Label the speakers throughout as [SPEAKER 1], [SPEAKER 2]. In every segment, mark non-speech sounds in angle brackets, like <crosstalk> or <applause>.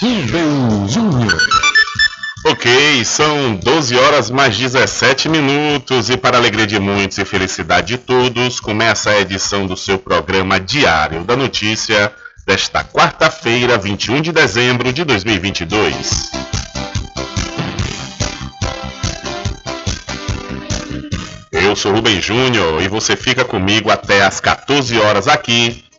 [SPEAKER 1] Rubem Júnior.
[SPEAKER 2] Ok, são 12 horas mais 17 minutos e para alegria de muitos e felicidade de todos, começa a edição do seu programa Diário da Notícia desta quarta-feira, 21 de dezembro de 2022. Eu sou Rubem Júnior e você fica comigo até às 14 horas aqui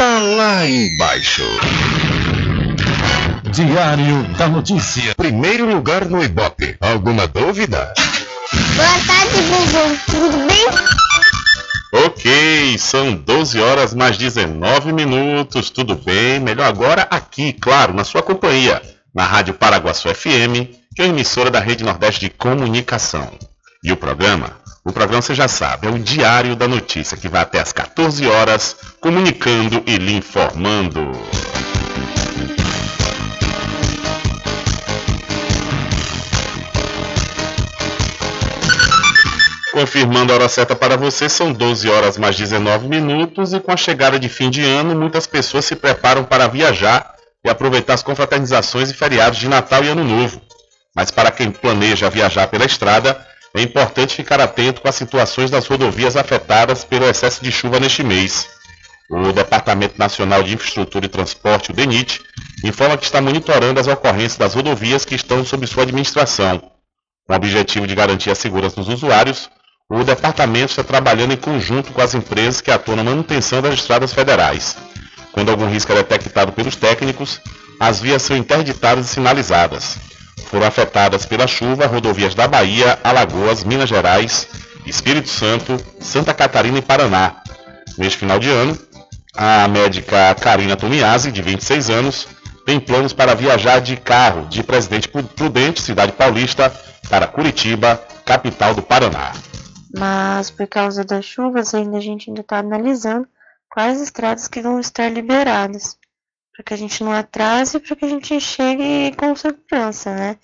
[SPEAKER 3] tá lá embaixo.
[SPEAKER 1] Diário da Notícia.
[SPEAKER 3] Primeiro lugar no Ibope. Alguma dúvida?
[SPEAKER 4] Boa tarde, Bubu. Tudo bem?
[SPEAKER 2] Ok, são 12 horas mais 19 minutos. Tudo bem? Melhor agora aqui, claro, na sua companhia, na Rádio Paraguaçu FM, que é a emissora da Rede Nordeste de Comunicação. E o programa o programa você já sabe, é o Diário da Notícia, que vai até às 14 horas, comunicando e lhe informando. Confirmando a hora certa para você, são 12 horas mais 19 minutos e com a chegada de fim de ano, muitas pessoas se preparam para viajar e aproveitar as confraternizações e feriados de Natal e Ano Novo. Mas para quem planeja viajar pela estrada, é importante ficar atento com as situações das rodovias afetadas pelo excesso de chuva neste mês. O Departamento Nacional de Infraestrutura e Transporte, o DENIT, informa que está monitorando as ocorrências das rodovias que estão sob sua administração. Com o objetivo de garantir a segurança dos usuários, o departamento está trabalhando em conjunto com as empresas que atuam na manutenção das estradas federais. Quando algum risco é detectado pelos técnicos, as vias são interditadas e sinalizadas. Foram afetadas pela chuva rodovias da Bahia, Alagoas, Minas Gerais, Espírito Santo, Santa Catarina e Paraná. Neste final de ano, a médica Karina Tomiasi, de 26 anos, tem planos para viajar de carro de Presidente Prudente, cidade paulista, para Curitiba, capital do Paraná.
[SPEAKER 5] Mas por causa das chuvas, ainda a gente ainda está analisando quais estradas que vão estar liberadas para que a gente não atrase para que a gente chegue com segurança, né?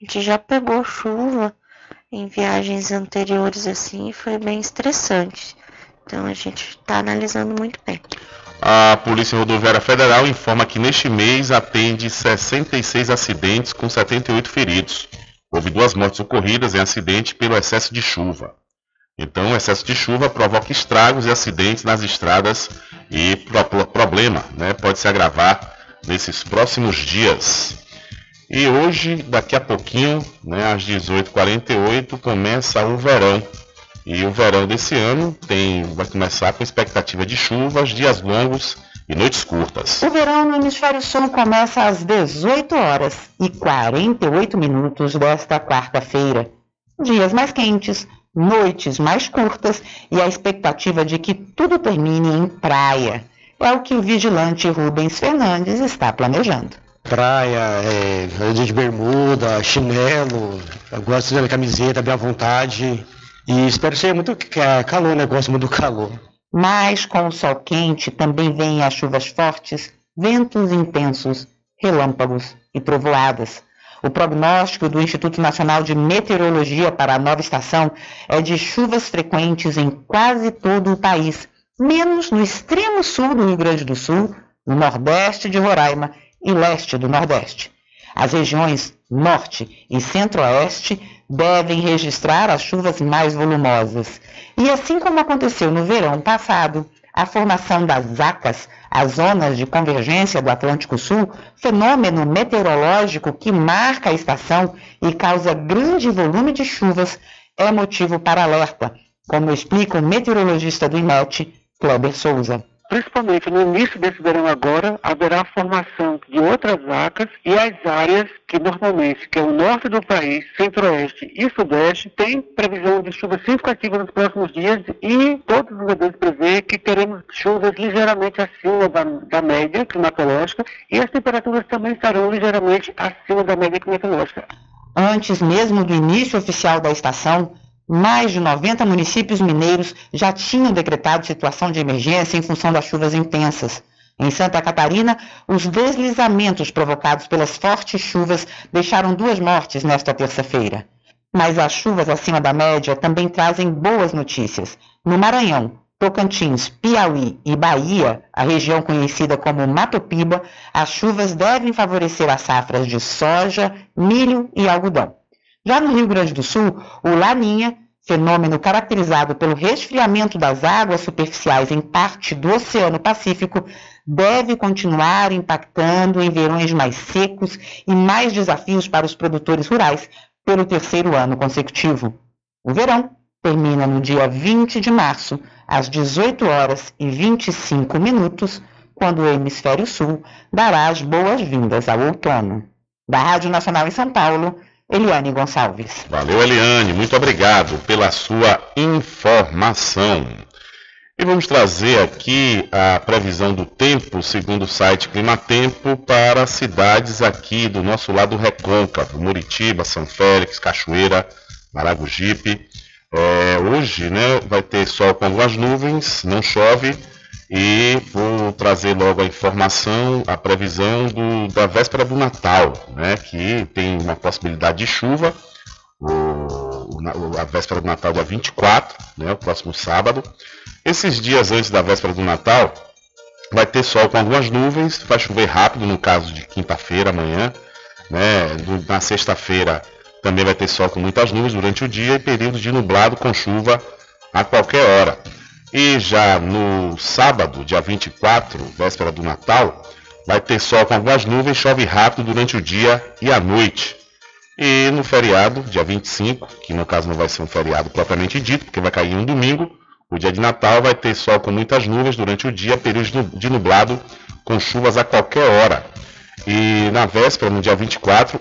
[SPEAKER 5] A gente já pegou chuva em viagens anteriores assim e foi bem estressante. Então a gente está analisando muito bem.
[SPEAKER 2] A Polícia Rodoviária Federal informa que neste mês atende 66 acidentes com 78 feridos. Houve duas mortes ocorridas em acidente pelo excesso de chuva. Então, o excesso de chuva provoca estragos e acidentes nas estradas e pro problema né, pode se agravar nesses próximos dias. E hoje, daqui a pouquinho, né, às 18h48, começa o verão. E o verão desse ano tem, vai começar com expectativa de chuvas, dias longos e noites curtas.
[SPEAKER 6] O verão no hemisfério sul começa às 18 horas e 48 minutos desta quarta-feira. Dias mais quentes, noites mais curtas e a expectativa de que tudo termine em praia. É o que o vigilante Rubens Fernandes está planejando.
[SPEAKER 7] Praia, é, de bermuda, chinelo, eu gosto de camiseta bem à vontade e espero ser muito calor, né? Gosto muito do calor.
[SPEAKER 6] Mas com o sol quente também vêm as chuvas fortes, ventos intensos, relâmpagos e trovoadas. O prognóstico do Instituto Nacional de Meteorologia para a nova estação é de chuvas frequentes em quase todo o país, menos no extremo sul do Rio Grande do Sul, no nordeste de Roraima e leste do Nordeste. As regiões norte e centro-oeste devem registrar as chuvas mais volumosas. E assim como aconteceu no verão passado, a formação das ACAS as zonas de convergência do Atlântico Sul, fenômeno meteorológico que marca a estação e causa grande volume de chuvas, é motivo para alerta, como explica o meteorologista do INET, Kleber Souza
[SPEAKER 8] principalmente no início desse verão agora, haverá a formação de outras vacas e as áreas que normalmente, que é o norte do país, centro-oeste e sudeste, tem previsão de chuva significativa nos próximos dias e todos os modelos prevê que teremos chuvas ligeiramente acima da, da média climatológica e as temperaturas também estarão ligeiramente acima da média climatológica.
[SPEAKER 6] Antes mesmo do início oficial da estação, mais de 90 municípios mineiros já tinham decretado situação de emergência em função das chuvas intensas. Em Santa Catarina, os deslizamentos provocados pelas fortes chuvas deixaram duas mortes nesta terça-feira. Mas as chuvas acima da média também trazem boas notícias. No Maranhão, Tocantins, Piauí e Bahia, a região conhecida como Mato Piba, as chuvas devem favorecer as safras de soja, milho e algodão. Já no Rio Grande do Sul, o Laninha, fenômeno caracterizado pelo resfriamento das águas superficiais em parte do Oceano Pacífico, deve continuar impactando em verões mais secos e mais desafios para os produtores rurais pelo terceiro ano consecutivo. O verão termina no dia 20 de março, às 18 horas e 25 minutos, quando o Hemisfério Sul dará as boas-vindas ao outono. Da Rádio Nacional em São Paulo, Eliane Gonçalves.
[SPEAKER 2] Valeu, Eliane. Muito obrigado pela sua informação. E vamos trazer aqui a previsão do tempo, segundo o site Climatempo, para cidades aqui do nosso lado recôncavo, Muritiba, São Félix, Cachoeira, Maragogipe, é, hoje né, vai ter sol com algumas nuvens, não chove, e vou trazer logo a informação, a previsão do, da véspera do Natal, né, que tem uma possibilidade de chuva, o, a véspera do Natal dia 24, né, o próximo sábado. Esses dias antes da véspera do Natal, vai ter sol com algumas nuvens, vai chover rápido no caso de quinta-feira, amanhã, né, na sexta-feira também vai ter sol com muitas nuvens durante o dia e períodos de nublado com chuva a qualquer hora. E já no sábado, dia 24, véspera do Natal, vai ter sol com algumas nuvens, chove rápido durante o dia e a noite. E no feriado, dia 25, que no caso não vai ser um feriado propriamente dito, porque vai cair um domingo, o dia de Natal vai ter sol com muitas nuvens durante o dia, períodos de nublado com chuvas a qualquer hora. E na véspera, no dia 24,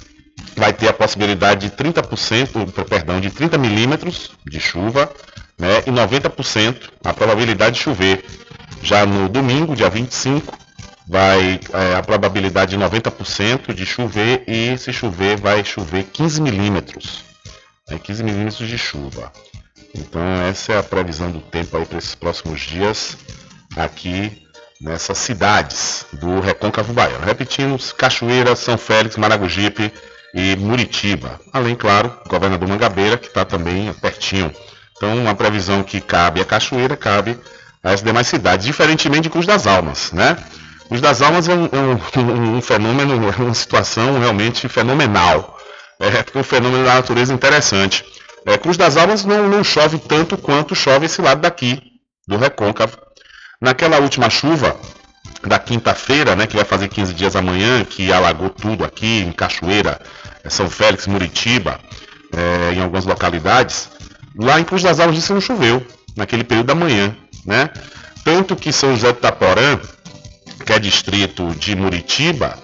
[SPEAKER 2] <clears throat> vai ter a possibilidade de 30%, perdão, de 30 milímetros de chuva né, e 90% a probabilidade de chover. Já no domingo, dia 25, vai é, a probabilidade de 90% de chover e se chover vai chover 15 milímetros. Né, 15 milímetros de chuva. Então essa é a previsão do tempo aí para esses próximos dias aqui nessas cidades do Recôncavo Baiano. Repetindo, Cachoeira, São Félix, Maragogipe, e Muritiba. Além, claro, governador Mangabeira, que está também pertinho. Então, uma previsão que cabe à Cachoeira, cabe às demais cidades, diferentemente de Cruz das Almas, né? Cruz das Almas é um, é <laughs> um, um fenômeno, é uma situação realmente fenomenal. É um fenômeno da natureza interessante. É, Cruz das Almas não, não chove tanto quanto chove esse lado daqui, do recôncavo. Naquela última chuva, da quinta-feira, né, que vai fazer 15 dias amanhã, que alagou tudo aqui em Cachoeira, é, São Félix, Muritiba, é, em algumas localidades, lá em Cruz das Almas disse não choveu, naquele período da manhã, né? Tanto que São José de Itaporã, que é distrito de Muritiba,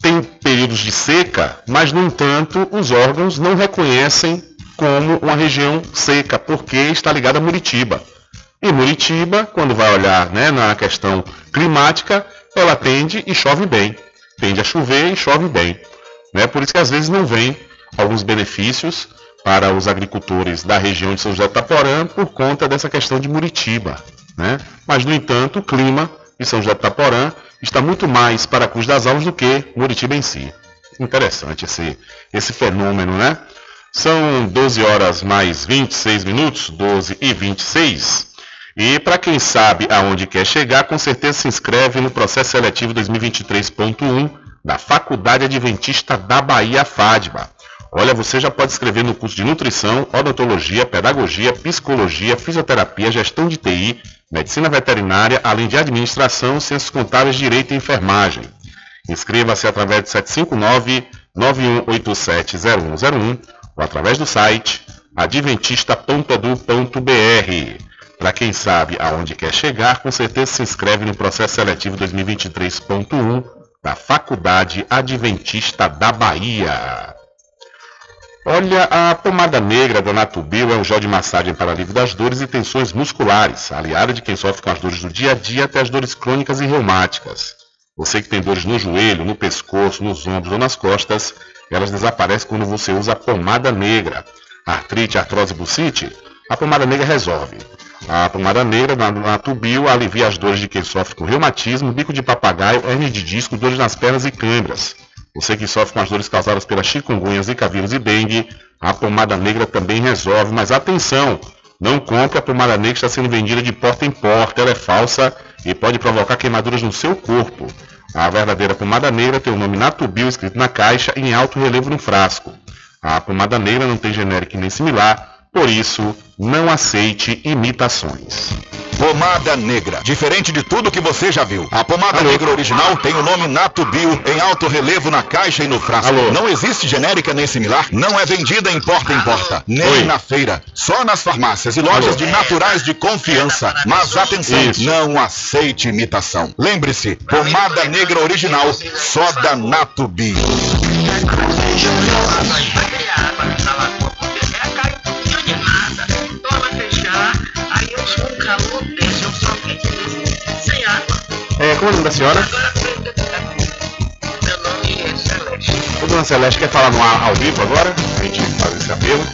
[SPEAKER 2] tem períodos de seca, mas no entanto os órgãos não reconhecem como uma região seca, porque está ligada a Muritiba. E Muritiba, quando vai olhar né, na questão climática, ela tende e chove bem. Tende a chover e chove bem. Né? Por isso que às vezes não vem alguns benefícios para os agricultores da região de São José de Itaporã por conta dessa questão de Muritiba. Né? Mas, no entanto, o clima de São José de Itaporã está muito mais para a Cruz das Almas do que Muritiba em si. Interessante esse, esse fenômeno, né? São 12 horas mais 26 minutos, 12 e 26. E para quem sabe aonde quer chegar, com certeza se inscreve no processo seletivo 2023.1 da Faculdade Adventista da Bahia FADBA. Olha, você já pode escrever no curso de nutrição, odontologia, pedagogia, psicologia, fisioterapia, gestão de TI, medicina veterinária, além de administração, ciências contábeis, direito e enfermagem. Inscreva-se através de 759-9187-0101 ou através do site adventista.edu.br. Para quem sabe aonde quer chegar, com certeza se inscreve no processo seletivo 2023.1 da Faculdade Adventista da Bahia. Olha, a pomada negra da Natubio é um gel de massagem para alívio das dores e tensões musculares, aliada de quem sofre com as dores do dia a dia até as dores crônicas e reumáticas. Você que tem dores no joelho, no pescoço, nos ombros ou nas costas, elas desaparecem quando você usa a pomada negra. Artrite, artrose, bucite? A pomada negra resolve. A pomada negra na, na tubio alivia as dores de quem sofre com reumatismo, bico de papagaio, hernia de disco, dores nas pernas e câimbras. Você que sofre com as dores causadas pela chikungunya, zika vírus e dengue, a pomada negra também resolve, mas atenção! Não compre a pomada negra que está sendo vendida de porta em porta. Ela é falsa e pode provocar queimaduras no seu corpo. A verdadeira pomada negra tem o nome Natubio escrito na caixa em alto relevo no frasco. A pomada negra não tem genérico nem similar, por isso, não aceite imitações.
[SPEAKER 9] Pomada negra. Diferente de tudo que você já viu. A pomada
[SPEAKER 2] Alô?
[SPEAKER 9] negra original tem o nome Nato Bio em alto relevo na caixa e no frasco.
[SPEAKER 2] Alô?
[SPEAKER 9] Não existe genérica nem similar. Não é vendida em porta em porta. Nem
[SPEAKER 2] Oi.
[SPEAKER 9] na feira. Só nas farmácias e lojas
[SPEAKER 2] Alô?
[SPEAKER 9] de naturais de confiança. Mas atenção,
[SPEAKER 2] Isso.
[SPEAKER 9] não aceite imitação. Lembre-se, pomada negra original só da Nato Bio.
[SPEAKER 2] É, como é o nome da senhora? Ô, dona Celeste, quer falar no ar ao vivo agora? A gente faz esse apelo.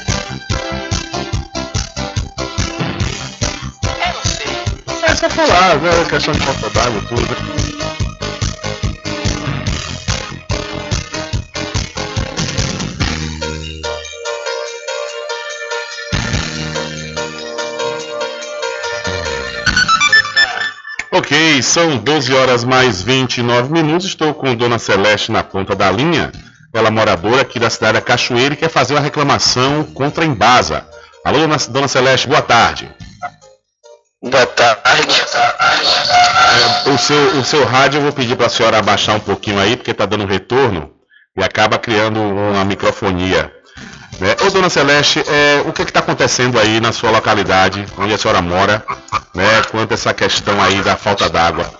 [SPEAKER 2] É só falar, né? Questão de falta d'água, tudo. Ok, são 12 horas mais 29 minutos. Estou com Dona Celeste na ponta da linha. Ela é moradora aqui da cidade da Cachoeira e quer fazer uma reclamação contra a Embasa. Alô, dona, Celeste, boa tarde.
[SPEAKER 10] Boa tarde.
[SPEAKER 2] É, o, seu, o seu rádio eu vou pedir para a senhora abaixar um pouquinho aí, porque está dando retorno e acaba criando uma microfonia. Né? Ô, dona Celeste, é, o que está acontecendo aí na sua localidade, onde a senhora mora, né, quanto a essa questão aí da falta d'água?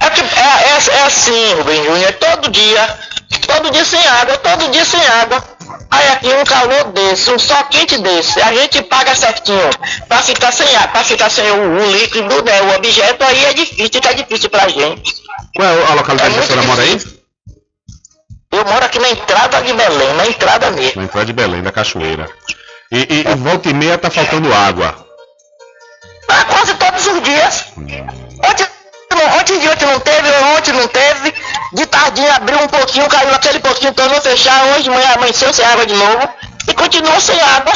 [SPEAKER 10] É, é, é- é assim, Rubem Júnior, todo dia, todo dia sem água, todo dia sem água. Aí aqui um calor desse, um sol quente desse, a gente paga certinho pra ficar sem água, pra ficar sem o, o líquido, né, o objeto, aí é difícil, tá difícil pra gente.
[SPEAKER 2] Qual é a localidade que a senhora mora aí?
[SPEAKER 10] Eu moro aqui na entrada de Belém, na entrada mesmo.
[SPEAKER 2] Na entrada de Belém, da Cachoeira. E, e, e volta e meia tá faltando água.
[SPEAKER 10] Ah, quase todos os dias. Ontem, não- ontem de ontem não teve, ontem não teve. De tardinha abriu um pouquinho, caiu aquele pouquinho, tornou fechar. Hoje de manhã amanheceu sem água de novo. E continuou sem água.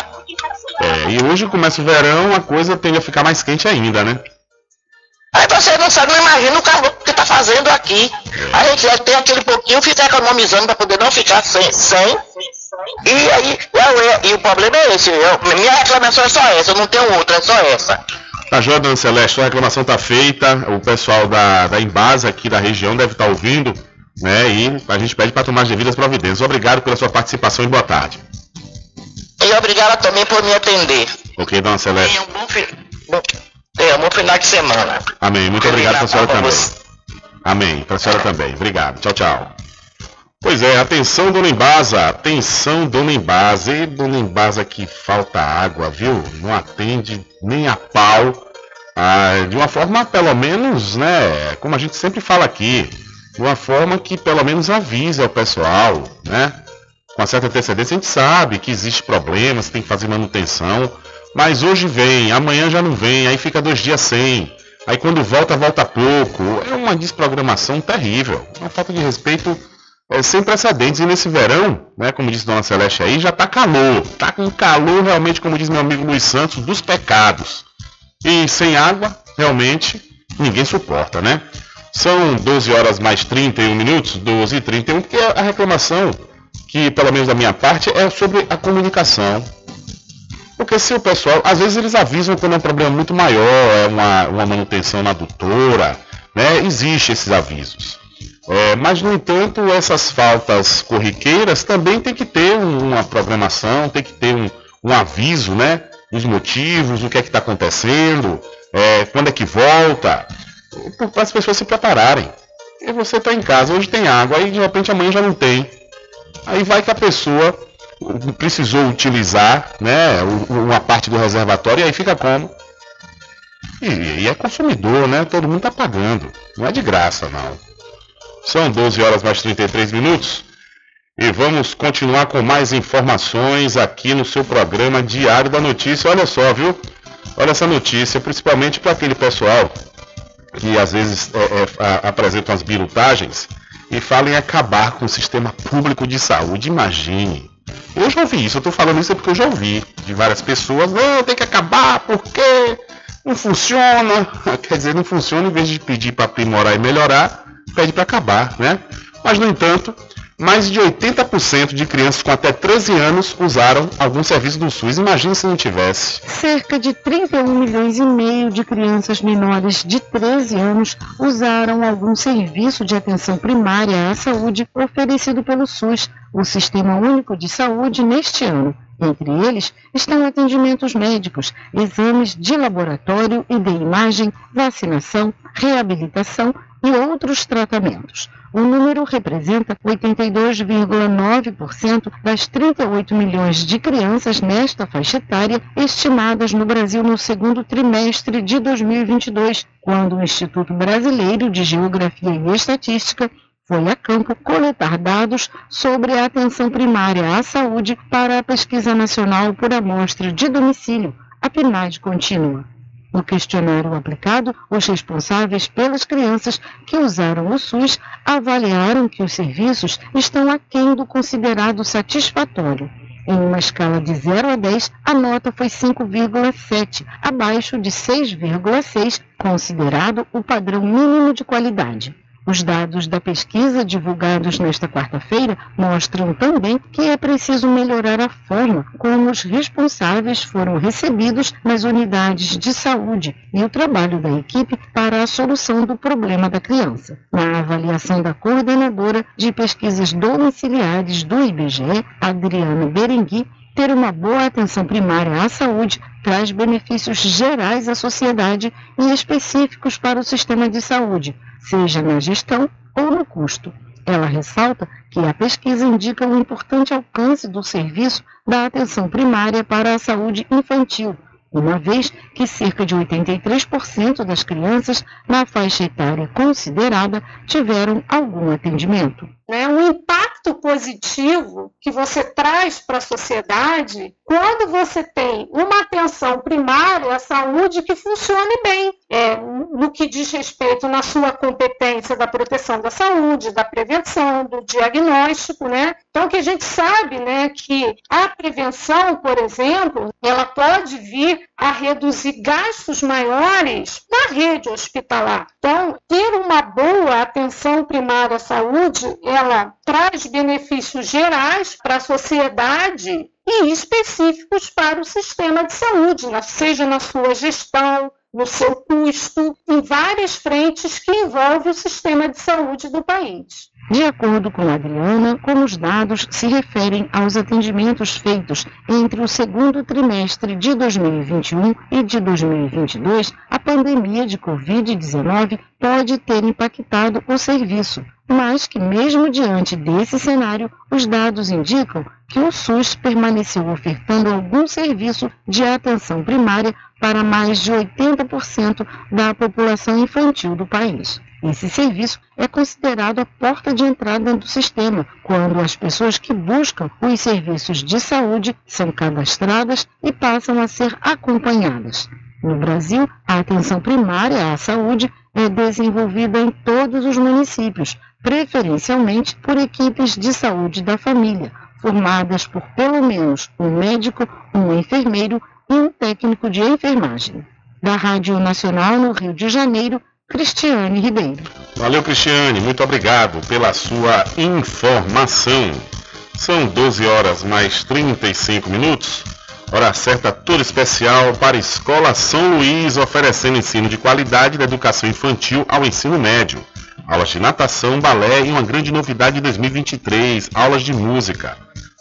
[SPEAKER 2] É, e hoje começa o verão, a coisa tende a ficar mais quente ainda, né?
[SPEAKER 10] Aí você não sabe, não imagina o calor que tá fazendo aqui. A gente já tem aquele pouquinho, fica economizando para poder não ficar sem. sem. E aí, e, e o problema é esse. Eu, minha reclamação é só essa, eu não tenho outra, é só essa.
[SPEAKER 2] Tá joia, dona Celeste, sua reclamação tá feita. O pessoal da, da Embasa aqui da região deve estar ouvindo, né? E a gente pede para tomar as devidas providências. Obrigado pela sua participação e boa tarde.
[SPEAKER 10] E obrigado também por me atender.
[SPEAKER 2] Ok, dona Celeste?
[SPEAKER 10] Tenha um bom, fi- bom, tenha um bom final de semana.
[SPEAKER 2] Amém. Muito obrigado para a senhora também.
[SPEAKER 10] você.
[SPEAKER 2] Amém. Para a senhora também. Obrigado. Tchau, tchau. Pois é, atenção, dona Embasa. Atenção, dona Embasa. E dona Embasa que falta água, viu? Não atende nem a pau. Ah, de uma forma, pelo menos, né? Como a gente sempre fala aqui. De uma forma que pelo menos avisa o pessoal, né? Com uma certa antecedência, a gente sabe que existe problemas, tem que fazer manutenção. Mas hoje vem, amanhã já não vem, aí fica dois dias sem. Aí quando volta, volta pouco. É uma desprogramação terrível. Uma falta de respeito é, sem precedentes. E nesse verão, né, como disse Dona Celeste aí, já tá calor. Tá com calor realmente, como diz meu amigo Luiz Santos, dos pecados. E sem água, realmente, ninguém suporta, né? São 12 horas mais 31 minutos, 12 e 31, porque a reclamação, que pelo menos da minha parte, é sobre a comunicação. Porque se o pessoal, às vezes eles avisam quando é um problema muito maior, é uma, uma manutenção na adutora, né? Existem esses avisos. É, mas, no entanto, essas faltas corriqueiras também tem que ter um- uma programação, tem que ter um, um aviso, né? Dos motivos, o que é que está acontecendo, é, quando é que volta, para as pessoas se prepararem. E você está em casa, hoje tem água, aí de repente amanhã já não tem. Aí vai que a pessoa precisou utilizar né, uma parte do reservatório e aí fica como? E, e é consumidor, né? Todo mundo está pagando. Não é de graça, não. São 12 horas mais 33 minutos. E vamos continuar com mais informações aqui no seu programa Diário da Notícia. Olha só, viu? Olha essa notícia, principalmente para aquele pessoal que às vezes é, é, apresentam as birutagens e falam em acabar com o sistema público de saúde. Imagine. Eu já ouvi isso, eu tô falando isso porque eu já ouvi de várias pessoas, não, tem que acabar, porque não funciona. <laughs> Quer dizer, não funciona, em vez de pedir para aprimorar e melhorar, pede para acabar, né? Mas, no entanto, mais de 80% de crianças com até 13 anos usaram algum serviço do SUS. Imagina se não tivesse.
[SPEAKER 11] Cerca de 31 milhões e meio de crianças menores de 13 anos usaram algum serviço de atenção primária à saúde oferecido pelo SUS, o Sistema Único de Saúde, neste ano. Entre eles estão atendimentos médicos, exames de laboratório e de imagem, vacinação, reabilitação e outros tratamentos. O número representa 82,9% das 38 milhões de crianças nesta faixa etária estimadas no Brasil no segundo trimestre de 2022, quando o Instituto Brasileiro de Geografia e Estatística foi a campo coletar dados sobre a atenção primária à saúde para a Pesquisa Nacional por Amostra de Domicílio, a PNAD contínua. No questionário aplicado, os responsáveis pelas crianças que usaram o SUS avaliaram que os serviços estão aquém do considerado satisfatório. Em uma escala de 0 a 10, a nota foi 5,7, abaixo de 6,6, considerado o padrão mínimo de qualidade. Os dados da pesquisa divulgados nesta quarta-feira mostram também que é preciso melhorar a forma como os responsáveis foram recebidos nas unidades de saúde e o trabalho da equipe para a solução do problema da criança. Na avaliação da coordenadora de pesquisas domiciliares do IBGE, Adriana Berengui, ter uma boa atenção primária à saúde traz benefícios gerais à sociedade e específicos para o sistema de saúde, seja na gestão ou no custo. Ela ressalta que a pesquisa indica o importante alcance do serviço da atenção primária para a saúde infantil, uma vez que cerca de 83% das crianças na faixa etária considerada tiveram algum atendimento.
[SPEAKER 12] Né? Um impacto positivo que você traz para a sociedade quando você tem uma atenção primária à saúde que funcione bem, é, no que diz respeito na sua competência da proteção da saúde, da prevenção, do diagnóstico, né? Então que a gente sabe, né, que a prevenção, por exemplo, ela pode vir a reduzir gastos maiores na rede hospitalar. Então, ter uma boa atenção primária à saúde, ela traz benefícios gerais para a sociedade e específicos para o sistema de saúde, seja na sua gestão, no seu custo, em várias frentes que envolvem o sistema de saúde do país.
[SPEAKER 11] De acordo com Adriana, como os dados se referem aos atendimentos feitos entre o segundo trimestre de 2021 e de 2022, a pandemia de Covid-19 pode ter impactado o serviço, mas que, mesmo diante desse cenário, os dados indicam que o SUS permaneceu ofertando algum serviço de atenção primária para mais de 80% da população infantil do país. Esse serviço é considerado a porta de entrada do sistema, quando as pessoas que buscam os serviços de saúde são cadastradas e passam a ser acompanhadas. No Brasil, a atenção primária à saúde é desenvolvida em todos os municípios, preferencialmente por equipes de saúde da família, formadas por pelo menos um médico, um enfermeiro e um técnico de enfermagem. Da Rádio Nacional no Rio de Janeiro, Cristiane Ribeiro.
[SPEAKER 2] Valeu, Cristiane. Muito obrigado pela sua informação. São 12 horas mais 35 minutos. Hora certa toda especial para a Escola São Luís, oferecendo ensino de qualidade da educação infantil ao ensino médio. Aulas de natação, balé e uma grande novidade de 2023, aulas de música.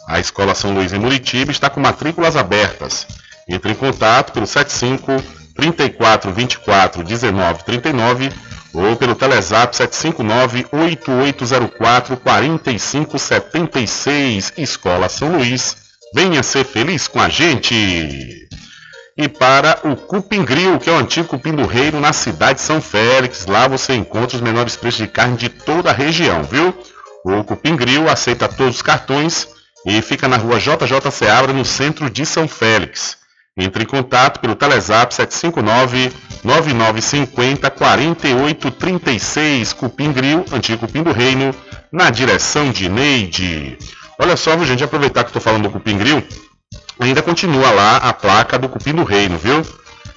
[SPEAKER 2] A Escola São Luís em Muritiba está com matrículas abertas. Entre em contato pelo 75 34 24 19 39 ou pelo Telezap 759 8804 4576 Escola São Luís. Venha ser feliz com a gente! E para o Cupim Grill, que é o antigo Cupim do Reino na cidade de São Félix. Lá você encontra os menores preços de carne de toda a região, viu? O Cupim Grill aceita todos os cartões e fica na rua JJ Seabra, no centro de São Félix. Entre em contato pelo Telezap 759 9950 4836 Cupim Grill, antigo Cupim do Reino, na direção de Neide. Olha só, viu, gente, aproveitar que estou falando do Cupim Grill, ainda continua lá a placa do Cupim do Reino, viu?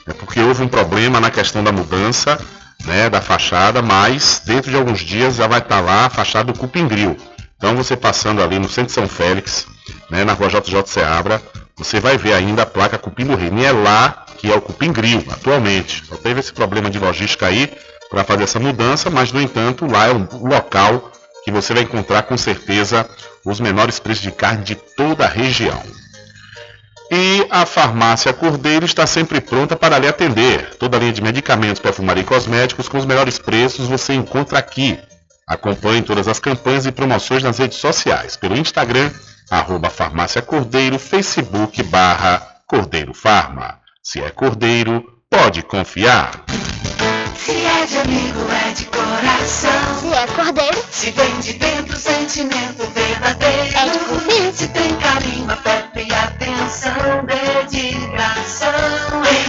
[SPEAKER 2] É porque houve um problema na questão da mudança né, da fachada, mas dentro de alguns dias já vai estar lá a fachada do Cupim Grill. Então você passando ali no centro de São Félix, né, na rua JJ Seabra, você vai ver ainda a placa Cupim do Reino. E é lá que é o Cupim Grill, atualmente. Só teve esse problema de logística aí para fazer essa mudança, mas no entanto lá é um local que você vai encontrar com certeza os menores preços de carne de toda a região. E a farmácia Cordeiro está sempre pronta para lhe atender. Toda a linha de medicamentos, perfumaria e cosméticos com os melhores preços você encontra aqui. Acompanhe todas as campanhas e promoções nas redes sociais, pelo Instagram, arroba farmácia Cordeiro, Facebook barra Cordeiro Farma. Se é Cordeiro, pode confiar.
[SPEAKER 13] Se é de amigo, é de coração.
[SPEAKER 4] Se é cordeiro,
[SPEAKER 13] Se vem de dentro, sentimento verdadeiro.
[SPEAKER 4] É de confiança.
[SPEAKER 13] Se tem carinho, afeto e atenção, dedicação.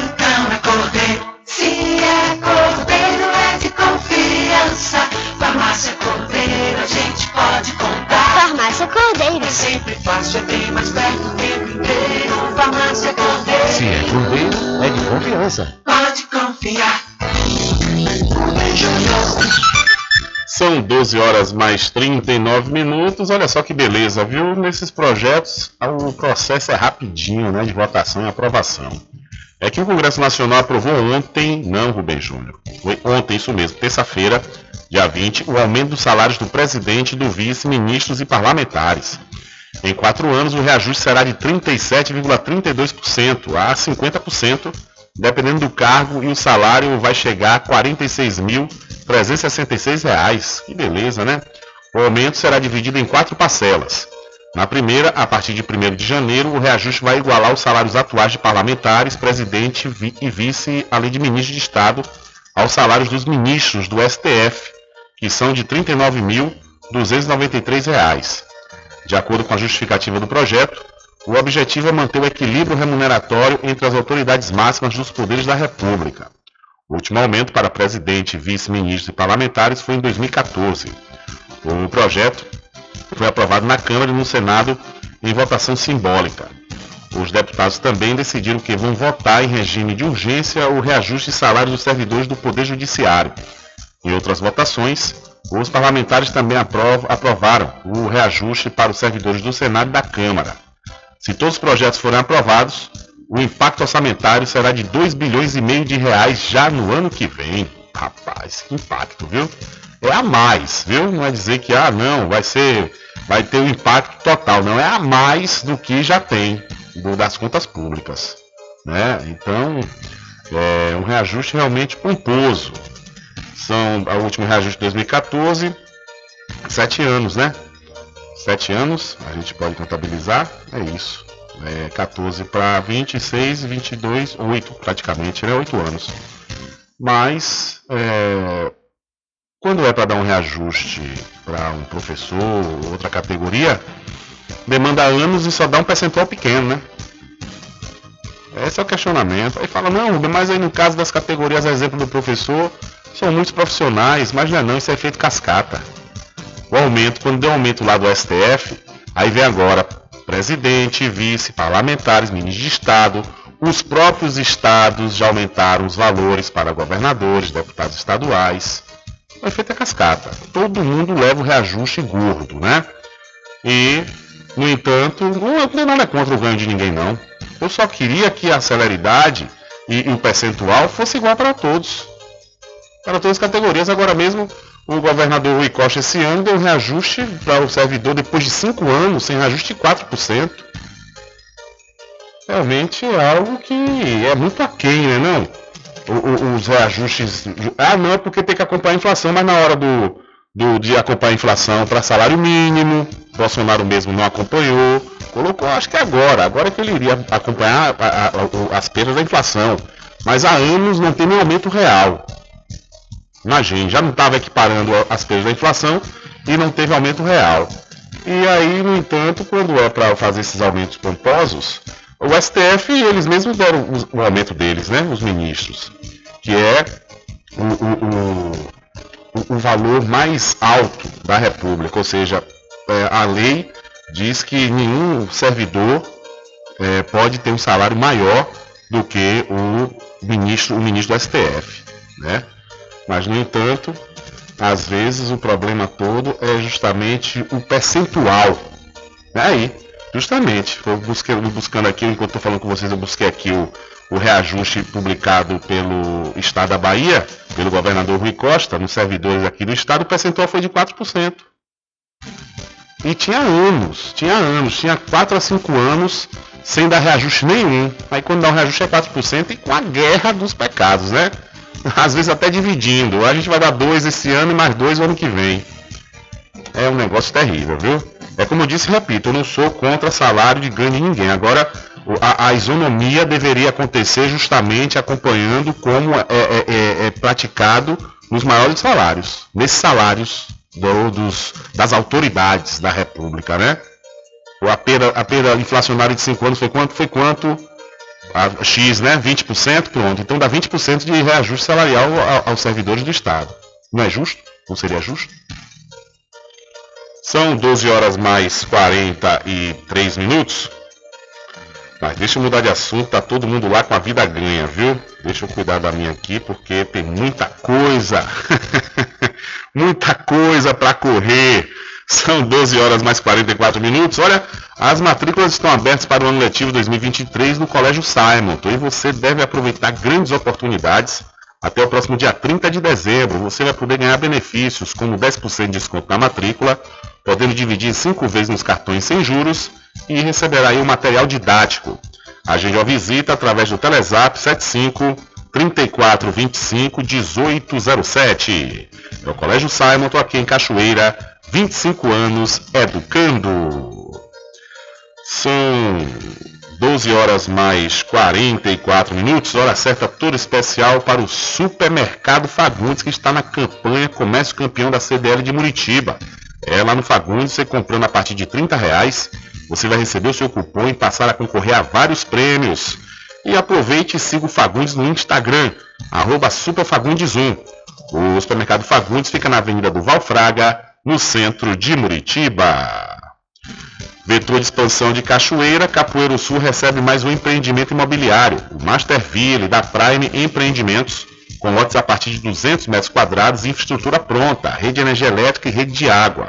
[SPEAKER 13] Então é cordeiro. Se é cordeiro, é de confiança. Farmácia Cordeiro, a gente pode contar.
[SPEAKER 4] farmácia cordeiro.
[SPEAKER 13] É sempre fácil, é bem mais perto o tempo inteiro. Farmácia Cordeiro.
[SPEAKER 1] Se é cordeiro, é de confiança.
[SPEAKER 13] Pode confiar.
[SPEAKER 2] São 12 horas mais 39 minutos. Olha só que beleza, viu? Nesses projetos, o processo é rapidinho, né? De votação e aprovação. É que o Congresso Nacional aprovou ontem, não, Rubem Júnior. Foi ontem, isso mesmo, terça-feira, dia 20, o aumento dos salários do presidente, do vice, ministros e parlamentares. Em quatro anos, o reajuste será de 37,32% a 50%, dependendo do cargo, e o salário vai chegar a 46.366 reais. Que beleza, né? O aumento será dividido em quatro parcelas. Na primeira, a partir de 1 de janeiro, o reajuste vai igualar os salários atuais de parlamentares, presidente e vice, além de ministro de Estado, aos salários dos ministros do STF, que são de 39.293 reais. De acordo com a justificativa do projeto, o objetivo é manter o equilíbrio remuneratório entre as autoridades máximas dos poderes da República. O último aumento para presidente, vice-ministros e parlamentares foi em 2014. O projeto foi aprovado na Câmara e no Senado em votação simbólica. Os deputados também decidiram que vão votar em regime de urgência o reajuste de salários dos servidores do Poder Judiciário. Em outras votações, os parlamentares também aprov- aprovaram o reajuste para os servidores do Senado e da Câmara. Se todos os projetos forem aprovados, o impacto orçamentário será de 2 bilhões e meio de reais já no ano que vem. Rapaz, que impacto, viu? É a mais, viu? Não é dizer que ah, não, vai ser vai ter um impacto total, não é a mais do que já tem do- das contas públicas, né? Então, é um reajuste realmente pomposo. São a última reajuste de 2014, sete anos, né? Sete anos, a gente pode contabilizar, é isso. É 14 para 26, 22, 8 praticamente, né? 8 anos. Mas, é, quando é para dar um reajuste para um professor ou outra categoria, demanda anos e só dá um percentual pequeno, né? Esse é o questionamento. Aí fala, não, mas aí no caso das categorias, exemplo do professor, são muitos profissionais, mas não é não, isso é feito cascata. O aumento, quando deu aumento lá do STF, aí vem agora presidente, vice, parlamentares, ministros de Estado, os próprios estados já aumentaram os valores para governadores, deputados estaduais. Foi feita cascata. Todo mundo leva o reajuste gordo, né? E, no entanto, não eu não tenho nada contra o ganho de ninguém, não. Eu só queria que a celeridade e, e o percentual fosse igual para todos. Para todas as categorias. Agora mesmo, o governador Rui Costa esse ano deu um reajuste para o servidor depois de cinco anos, sem reajuste de 4%. Realmente é algo que é muito aquém, né? Não? Os reajustes. Ah, não, porque tem que acompanhar a inflação, mas na hora do, do- de acompanhar a inflação para salário mínimo, Bolsonaro mesmo não acompanhou. Colocou, acho que agora, agora que ele iria acompanhar a- a- as perdas da inflação. Mas há anos não tem nenhum aumento real. Imagine, já não estava equiparando as perdas da inflação e não teve aumento real. E aí, no entanto, quando é para fazer esses aumentos pomposos, o STF, eles mesmos deram o aumento deles, né? Os ministros. Que é o, o- o- o- valor mais alto da República. Ou seja, é, a lei diz que nenhum servidor é, pode ter um salário maior do que o ministro, o ministro do STF, né? Mas no entanto, às vezes o problema todo é justamente o percentual. Aí, justamente, eu busquei, buscando aqui, enquanto estou falando com vocês, eu busquei aqui o, o reajuste publicado pelo Estado da Bahia, pelo governador Rui Costa, nos servidores aqui do Estado, o percentual foi de 4%. E tinha anos, tinha anos, tinha 4 a 5 anos sem dar reajuste nenhum. Aí quando dá um reajuste é 4% e com a guerra dos pecados, né? <laughs> Às vezes até dividindo. A gente vai dar dois esse ano e mais dois o ano que vem. É um negócio terrível, viu? É como eu disse, repito, eu não sou contra salário de ganho de ninguém. Agora, a, a isonomia deveria acontecer justamente acompanhando como é, é, é, é praticado nos maiores salários, nesses salários do, dos, das autoridades da República, né? A perda, a perda inflacionária de 5 anos foi quanto? Foi quanto? A X, né? 20%, pronto. Então dá 20% de reajuste salarial aos servidores do Estado. Não é justo? Não seria justo? São 12 horas mais 43 minutos. Mas deixa eu mudar de assunto, tá todo mundo lá com a vida ganha, viu? Deixa eu cuidar da minha aqui, porque tem muita coisa. <laughs> muita coisa para correr. São 12 horas mais 44 minutos. Olha, as matrículas estão abertas para o ano letivo 2023 no Colégio Simon. E você deve aproveitar grandes oportunidades. Até o próximo dia 30 de dezembro, você vai poder ganhar benefícios, como 10% de desconto na matrícula, podendo dividir 5 vezes nos cartões sem juros e receberá aí o um material didático. Agende a visita através do Telezap 75 3425 1807. É o Colégio Simon, estou aqui em Cachoeira, 25 anos educando. São 12 horas mais 44 minutos, hora certa toda especial para o Supermercado Fagundes, que está na campanha Comércio Campeão da CDL de Muritiba. É lá no Fagundes, você comprando a partir de 30 reais, você vai receber o seu cupom e passar a concorrer a vários prêmios. E aproveite e siga o Fagundes no Instagram, arroba superfagundes1. O supermercado Fagundes fica na Avenida do Valfraga, no centro de Muritiba. Vetor de expansão de Cachoeira, Capoeiro Sul recebe mais um empreendimento imobiliário, o Masterville da Prime Empreendimentos, com lotes a partir de 200 metros quadrados e infraestrutura pronta, rede de energia elétrica e rede de água.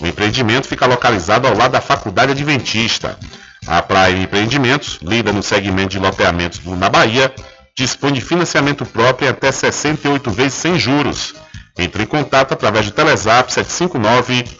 [SPEAKER 2] O empreendimento fica localizado ao lado da Faculdade Adventista. A Prime Empreendimentos, líder no segmento de loteamentos na Bahia, dispõe de financiamento próprio em até 68 vezes sem juros. Entre em contato através do Telezap 759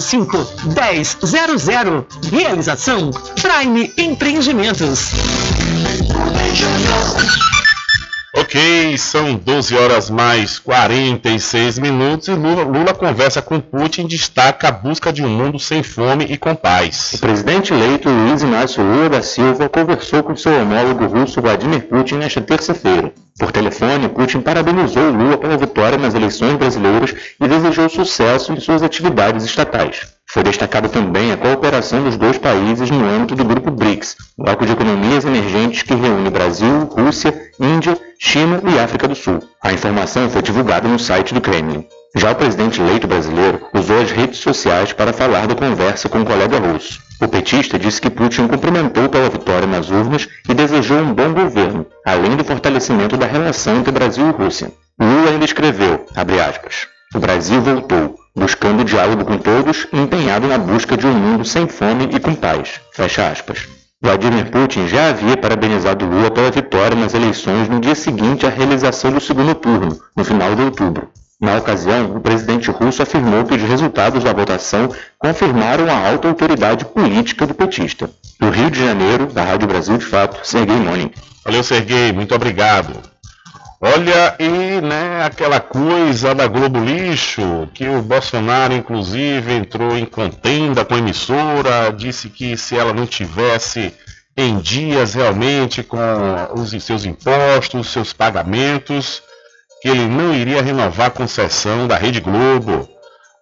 [SPEAKER 14] 1000. Realização Prime Empreendimentos.
[SPEAKER 2] Ok, são 12 horas mais 46 minutos e Lula, Lula, conversa com Putin e destaca a busca de um mundo sem fome e com paz.
[SPEAKER 15] O presidente eleito Luiz Inácio Lula da Silva conversou com seu homólogo russo Vladimir Putin nesta terça-feira. Por telefone, Putin parabenizou Lula pela vitória nas eleições brasileiras e desejou sucesso em suas atividades estatais. Foi destacada também a cooperação dos dois países no âmbito do Grupo BRICS, bloco de economias emergentes que reúne Brasil, Rússia, Índia, China e África do Sul. A informação foi divulgada no site do Kremlin. Já o presidente eleito brasileiro usou as redes sociais para falar da conversa com o colega russo. O petista disse que Putin cumprimentou pela vitória nas urnas e desejou um bom governo, além do fortalecimento da relação entre Brasil e Rússia. Lula ainda escreveu, aspas, o Brasil voltou, buscando diálogo com todos e empenhado na busca de um mundo sem fome e com paz. Fecha aspas. Vladimir Putin já havia parabenizado Lula pela vitória nas eleições no dia seguinte à realização do segundo turno, no final de outubro. Na ocasião, o presidente russo afirmou que os resultados da votação confirmaram a alta autoridade política do petista. Do Rio de Janeiro, da Rádio Brasil de Fato, Sergei Monin.
[SPEAKER 2] Valeu, Sergei, muito obrigado. Olha, e né, aquela coisa da Globo Lixo, que o Bolsonaro, inclusive, entrou em contenda com a emissora, disse que se ela não tivesse em dias realmente com os seus impostos, seus pagamentos, que ele não iria renovar a concessão da Rede Globo,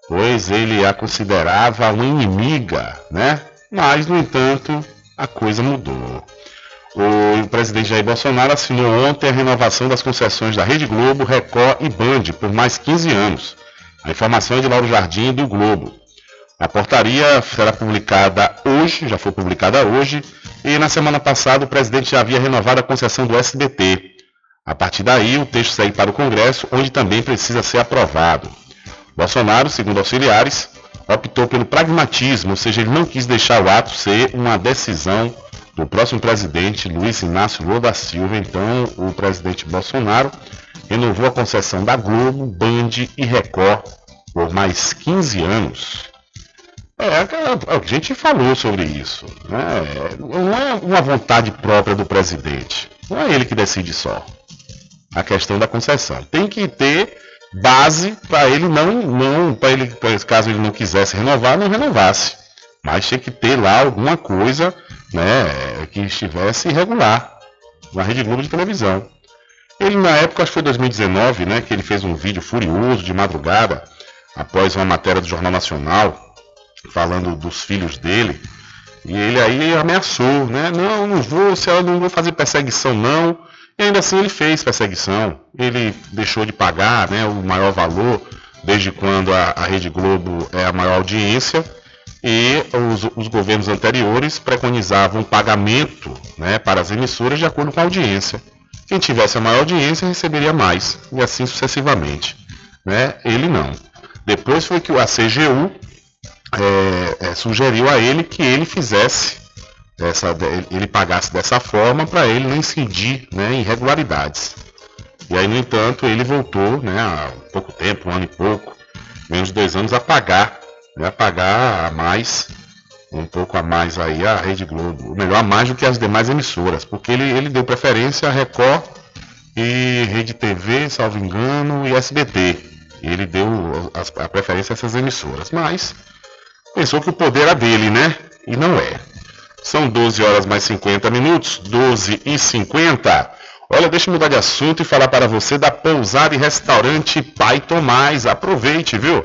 [SPEAKER 2] pois ele a considerava uma inimiga, né? Mas, no entanto, a coisa mudou. O presidente Jair Bolsonaro assinou ontem a renovação das concessões da Rede Globo, Record e Band por mais 15 anos. A informação é de Lauro Jardim, do Globo. A portaria será publicada hoje, já foi publicada hoje, e na semana passada o presidente já havia renovado a concessão do SBT. A partir daí, o texto segue para o Congresso, onde também precisa ser aprovado. Bolsonaro, segundo auxiliares, optou pelo pragmatismo, ou seja, ele não quis deixar o ato ser uma decisão do próximo presidente Luiz Inácio Lula da Silva. Então, o presidente Bolsonaro renovou a concessão da Globo, Band e Record por mais 15 anos. É, a gente falou sobre isso. Né? Não é uma vontade própria do presidente. Não é ele que decide só. A questão da concessão. Tem que ter base para ele não, não para ele, caso ele não quisesse renovar, não renovasse. Mas tinha que ter lá alguma coisa né, que estivesse irregular na Rede Globo de televisão. Ele na época, acho que foi 2019, né, que ele fez um vídeo furioso de madrugada, após uma matéria do Jornal Nacional, falando dos filhos dele, e ele aí ameaçou, né, não, não vou, se ela não vou fazer perseguição não, e ainda assim ele fez perseguição, ele deixou de pagar, né, o maior valor, desde quando a, a Rede Globo é a maior audiência, e os, os governos anteriores preconizavam pagamento né, para as emissoras de acordo com a audiência. Quem tivesse a maior audiência receberia mais, e assim sucessivamente. Né? Ele não. Depois foi que a CGU é, é, sugeriu a ele que ele fizesse, essa, ele pagasse dessa forma para ele não incidir né, em irregularidades. E aí, no entanto, ele voltou né, há pouco tempo, um ano e pouco, menos de dois anos, a pagar vai pagar a mais, um pouco a mais aí a Rede Globo, melhor a mais do que as demais emissoras, porque ele, ele deu preferência a Record e Rede TV, salvo engano, e SBT. Ele deu a, a preferência a essas emissoras, mas pensou que o poder era dele, né? E não é. São 12 horas mais 50 minutos, 12 e 50. Olha, deixa eu mudar de assunto e falar para você da pousada e restaurante Pai Tomás. Aproveite, viu?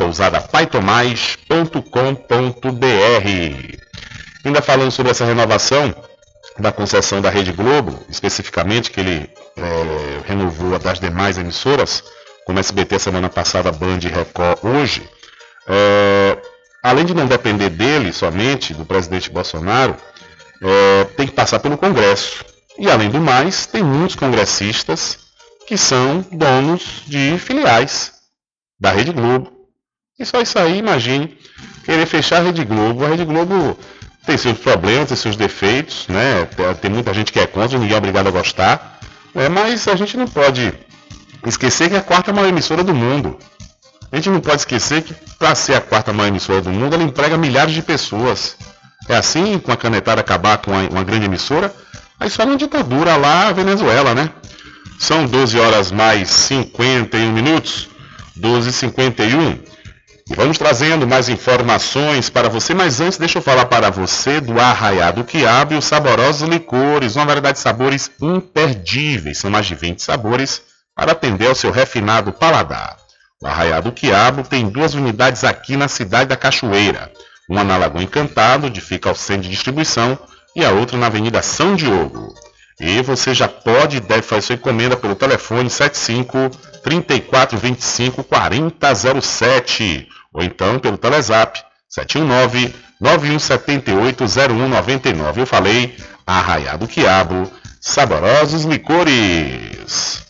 [SPEAKER 2] pousadapaitomais.com.br. Ainda falando sobre essa renovação da concessão da Rede Globo, especificamente que ele é, renovou a das demais emissoras, como SBT semana passada, Band e Record hoje, é, além de não depender dele somente, do presidente Bolsonaro, é, tem que passar pelo Congresso. E além do mais, tem muitos congressistas que são donos de filiais da Rede Globo. E só isso aí, imagine, querer fechar a Rede Globo. A Rede Globo tem seus problemas, tem seus defeitos, né? Tem muita gente que é contra, ninguém é obrigado a gostar. Né? Mas a gente não pode esquecer que é a quarta maior emissora do mundo. A gente não pode esquecer que para ser a quarta maior emissora do mundo, ela emprega milhares de pessoas. É assim, com a canetada acabar com uma grande emissora, Aí só na ditadura lá, Venezuela, né? São 12 horas mais 51 minutos. 12h51. E vamos trazendo mais informações para você, mas antes deixa eu falar para você do Arraiado Quiabo e os saborosos licores, uma variedade de sabores imperdíveis. São mais de 20 sabores para atender ao seu refinado paladar. O Arraiado Quiabo tem duas unidades aqui na cidade da Cachoeira. Uma na Lagoa Encantado, onde fica o centro de distribuição, e a outra na Avenida São Diogo. E você já pode e deve fazer sua encomenda pelo telefone 75 3425 4007 ou então pelo Telezap 719 9178 0199. Eu falei Arraiado Quiabo, saborosos licores.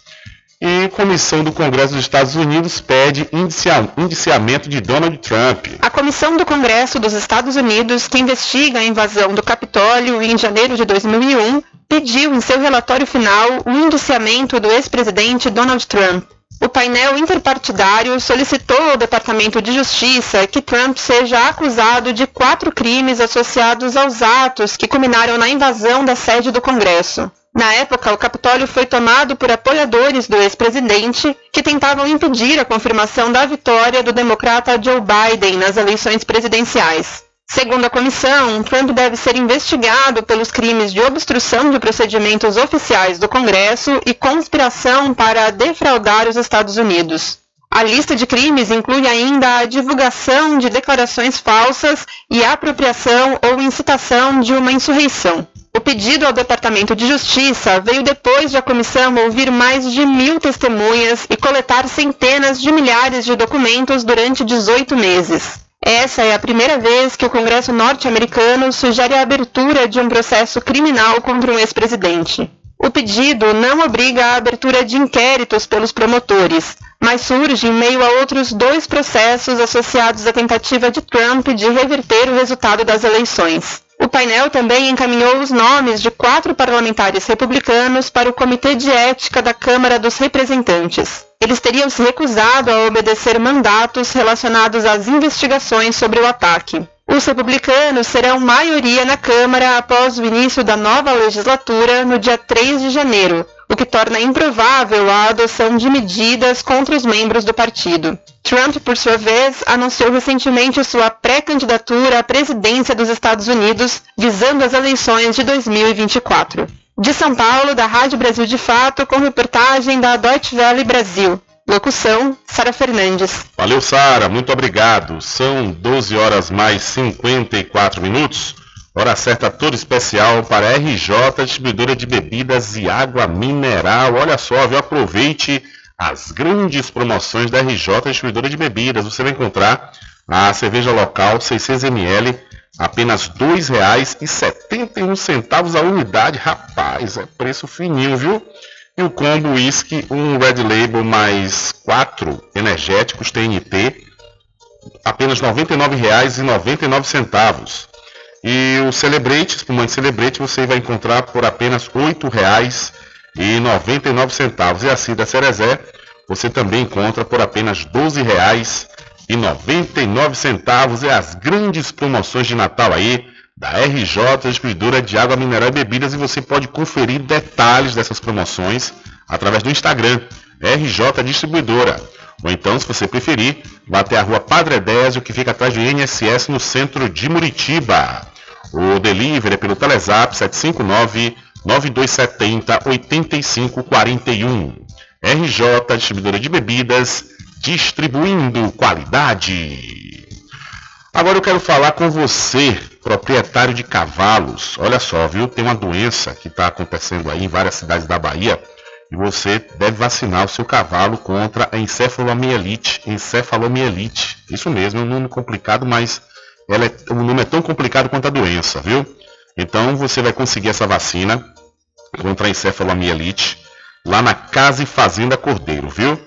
[SPEAKER 2] E comissão do Congresso dos Estados Unidos pede indicia- indiciamento de Donald Trump.
[SPEAKER 16] A Comissão do Congresso dos Estados Unidos, que investiga a invasão do Capitólio em janeiro de 2001, pediu em seu relatório final o indiciamento do ex-presidente Donald Trump. O painel interpartidário solicitou ao Departamento de Justiça que Trump seja acusado de quatro crimes associados aos atos que culminaram na invasão da sede do Congresso. Na época, o Capitólio foi tomado por apoiadores do ex-presidente que tentavam impedir a confirmação da vitória do democrata Joe Biden nas eleições presidenciais. Segundo a comissão, Trump deve ser investigado pelos crimes de obstrução de procedimentos oficiais do Congresso e conspiração para defraudar os Estados Unidos. A lista de crimes inclui ainda a divulgação de declarações falsas e apropriação ou incitação de uma insurreição. O pedido ao Departamento de Justiça veio depois de a comissão ouvir mais de mil testemunhas e coletar centenas de milhares de documentos durante 18 meses. Essa é a primeira vez que o Congresso norte-americano sugere a abertura de um processo criminal contra um ex-presidente. O pedido não obriga a abertura de inquéritos pelos promotores, mas surge em meio a outros dois processos associados à tentativa de Trump de reverter o resultado das eleições. O painel também encaminhou os nomes de quatro parlamentares republicanos para o Comitê de Ética da Câmara dos Representantes. Eles teriam se recusado a obedecer mandatos relacionados às investigações sobre o ataque. Os republicanos serão maioria na Câmara após o início da nova legislatura no dia 3 de janeiro, o que torna improvável a adoção de medidas contra os membros do partido. Trump, por sua vez, anunciou recentemente sua pré-candidatura à presidência dos Estados Unidos, visando as eleições de 2024. De São Paulo, da Rádio Brasil de Fato, com reportagem da Deutsche Welle Brasil. Locução, Sara Fernandes.
[SPEAKER 2] Valeu, Sara, muito obrigado. São 12 horas mais 54 minutos. Hora certa toda especial para RJ, distribuidora de bebidas e água mineral. Olha só, viu? Aproveite as grandes promoções da RJ, distribuidora de bebidas. Você vai encontrar a cerveja local 600ml, apenas R$ 2,71 a unidade. Rapaz, é preço fininho, viu? E o combo whisky, um Red Label mais quatro energéticos TNT, apenas R$ 99,99. E o Celebrate, espumante Celebrate, você vai encontrar por apenas R$ 8,99. E a Cida Cerezé, você também encontra por apenas R$ 12,99. É as grandes promoções de Natal aí da RJ Distribuidora de Água Mineral e Bebidas e você pode conferir detalhes dessas promoções através do Instagram RJ Distribuidora. Ou então, se você preferir, vá até a rua Padre Edésio, que fica atrás do INSS no centro de Muritiba. O delivery é pelo Telezap 759 9270 8541. RJ Distribuidora de Bebidas, distribuindo qualidade. Agora eu quero falar com você, proprietário de cavalos. Olha só, viu? Tem uma doença que está acontecendo aí em várias cidades da Bahia e você deve vacinar o seu cavalo contra a encefalomielite. Encefalomielite. Isso mesmo, é um nome complicado, mas ela é, o nome é tão complicado quanto a doença, viu? Então você vai conseguir essa vacina contra a encefalomielite lá na Casa e Fazenda Cordeiro, viu?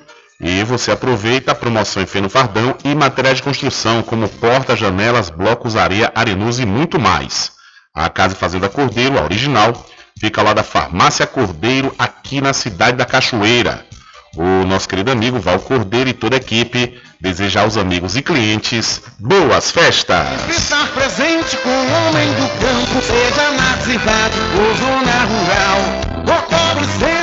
[SPEAKER 2] E você aproveita a promoção em feno fardão e materiais de construção, como portas, janelas, blocos, areia, arenusa e muito mais. A Casa Fazenda Cordeiro, a original, fica lá da Farmácia Cordeiro, aqui na cidade da Cachoeira. O nosso querido amigo Val Cordeiro e toda a equipe deseja aos amigos e clientes boas festas.
[SPEAKER 13] Estar presente com o homem do campo, seja na cidade ou zona rural. Fortalecendo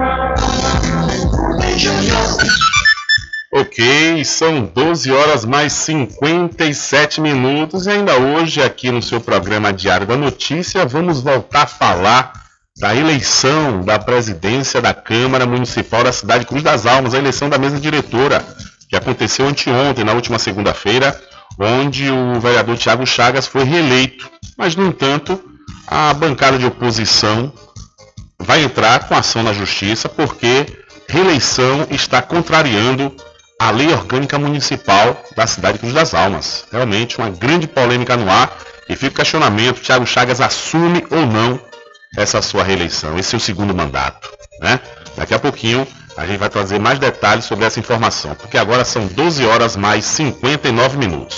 [SPEAKER 2] Ok, são 12 horas mais 57 minutos e ainda hoje aqui no seu programa Diário da Notícia vamos voltar a falar da eleição da presidência da Câmara Municipal da cidade de Cruz das Almas, a eleição da mesa diretora, que aconteceu anteontem, na última segunda-feira, onde o vereador Tiago Chagas foi reeleito. Mas, no entanto, a bancada de oposição vai entrar com ação na justiça porque reeleição está contrariando a lei orgânica municipal da cidade de Cruz das Almas. Realmente uma grande polêmica no ar e fica o questionamento, Tiago Chagas assume ou não essa sua reeleição, esse o segundo mandato, né? Daqui a pouquinho a gente vai trazer mais detalhes sobre essa informação, porque agora são 12 horas mais 59 minutos.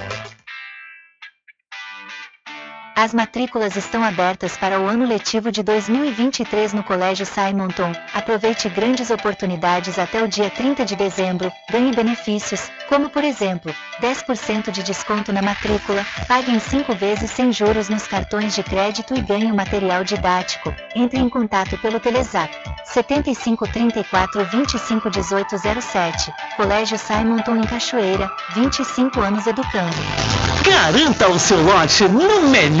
[SPEAKER 17] As matrículas estão abertas para o ano letivo de 2023 no Colégio Simonton. Aproveite grandes oportunidades até o dia 30 de dezembro. Ganhe benefícios, como por exemplo, 10% de desconto na matrícula, pague em 5 vezes sem juros nos cartões de crédito e ganhe o material didático. Entre em contato pelo Telezap 75 34 25 18 07. Colégio Simonton em Cachoeira, 25 anos educando.
[SPEAKER 14] Garanta o seu lote no melhor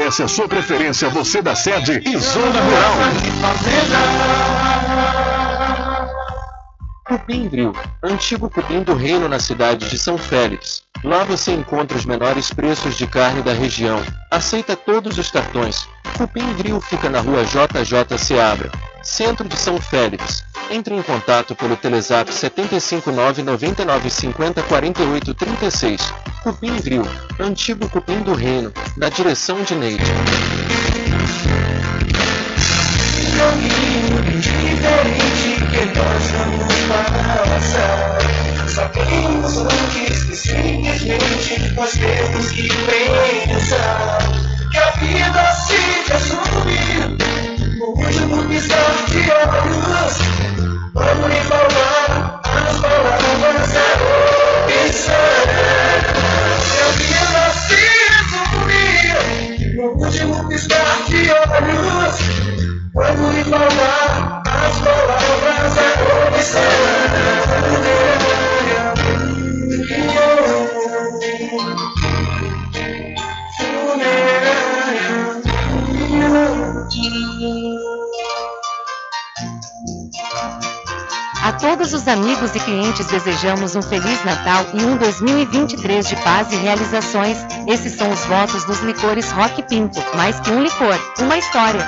[SPEAKER 1] a sua preferência, você da sede e zona rural.
[SPEAKER 18] Cupim Grill, antigo cupim do reino na cidade de São Félix. Lá você encontra os menores preços de carne da região. Aceita todos os cartões. Cupim fica na rua JJ Seabra, centro de São Félix. Entre em contato pelo Telezap 759 9950 48 36. Cupim Grill, antigo cupim do reino, na direção de Neide.
[SPEAKER 13] Sabemos antes que simplesmente nós temos que pensar que a vida se resume no último piscar de olhos. Vamos lhe falar as palavras da opção. Que a vida se resume no último piscar de olhos. Quando lhe falar as palavras A
[SPEAKER 19] todos os amigos e clientes desejamos um Feliz Natal e um 2023 de paz e realizações. Esses são os votos dos licores Rock Pinto. Mais que um licor, uma história.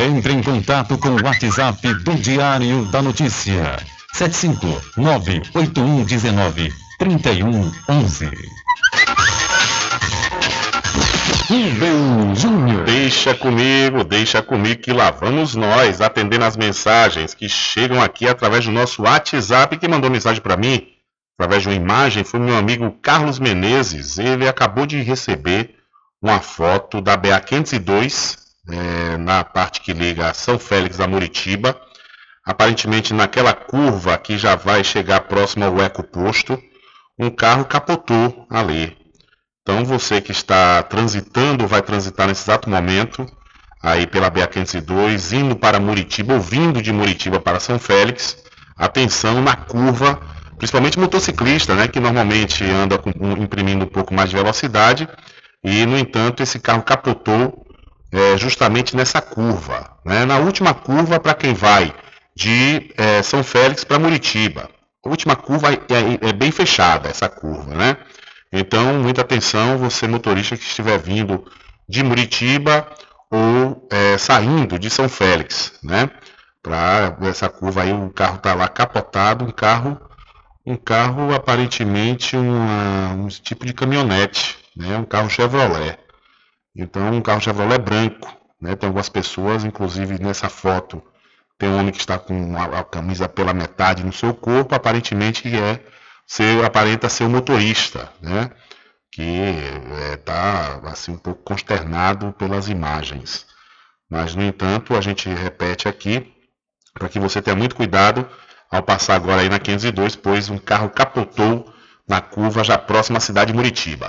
[SPEAKER 1] Entre em contato com o WhatsApp do Diário da Notícia. 759-8119-3111.
[SPEAKER 2] Rubem Júnior. Deixa comigo, deixa comigo que lá vamos nós atendendo as mensagens que chegam aqui através do nosso WhatsApp. Quem mandou mensagem para mim através de uma imagem foi meu amigo Carlos Menezes. Ele acabou de receber uma foto da BA 502 é, na parte que liga São Félix a Muritiba. Aparentemente, naquela curva que já vai chegar próximo ao Eco Posto, um carro capotou ali. Então, você que está transitando, vai transitar nesse exato momento, aí pela BA-502, indo para Muritiba, ou vindo de Muritiba para São Félix, atenção na curva, principalmente motociclista, né, que normalmente anda com, imprimindo um pouco mais de velocidade, e, no entanto, esse carro capotou é, justamente nessa curva. Né? Na última curva, para quem vai de é, São Félix para Muritiba. A última curva é, é, bem fechada, essa curva. Né? Então, muita atenção, você motorista que estiver vindo de Muritiba ou é, saindo de São Félix. Né? Para essa curva aí, o carro está lá capotado, um carro, um carro aparentemente uma, um tipo de caminhonete, né? um carro Chevrolet. Então, um carro Chevrolet branco. Né? Tem algumas pessoas, inclusive nessa foto, tem um homem que está com a, camisa pela metade no seu corpo, aparentemente é ser, aparenta ser o um motorista, né? que está é, assim, um pouco consternado pelas imagens. Mas, no entanto, a gente repete aqui, para que você tenha muito cuidado ao passar agora aí na 502, pois um carro capotou na curva já próxima à cidade de Muritiba.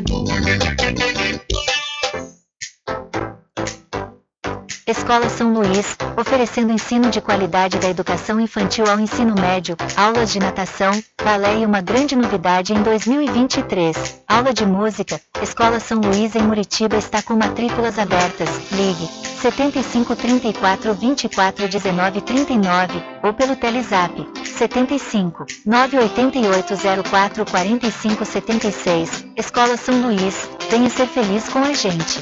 [SPEAKER 17] Escola São Luís, oferecendo ensino de qualidade da educação infantil ao ensino médio, aulas de natação, balé e uma grande novidade em 2023, aula de música. Escola São Luís em Muritiba está com matrículas abertas. Ligue 75 34 24 19 39 ou pelo Telezap 75 988 04 45 76. Escola São Luís, venha ser feliz com a gente.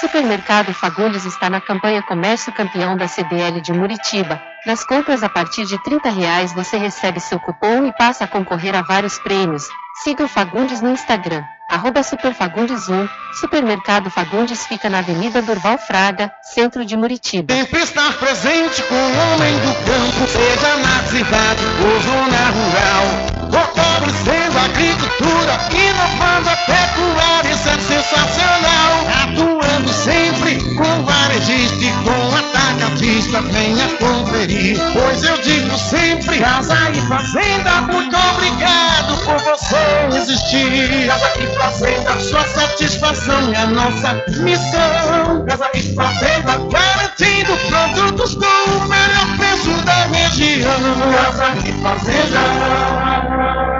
[SPEAKER 17] Supermercado Fagundes está na campanha Comércio Campeão da CDL de Muritiba. Nas compras a partir de 30 reais você recebe seu cupom e passa a concorrer a vários prêmios. Siga o Fagundes no Instagram, arroba Superfagundes1. Supermercado Fagundes fica na Avenida Durval Fraga, centro de Muritiba.
[SPEAKER 13] Sempre estar presente com o homem do campo, seja na cidade ou zona rural. Fortalecendo a agricultura, inovando a pecuária, isso é sensacional. Atuando sempre com varejista e com atacadista, venha conferir. Pois eu digo sempre, casa e fazenda, muito obrigado por você existir. Fazenda, sua satisfação é a nossa missão. Casa e fazenda, garantindo produtos com o melhor preço da região. Casa e fazenda.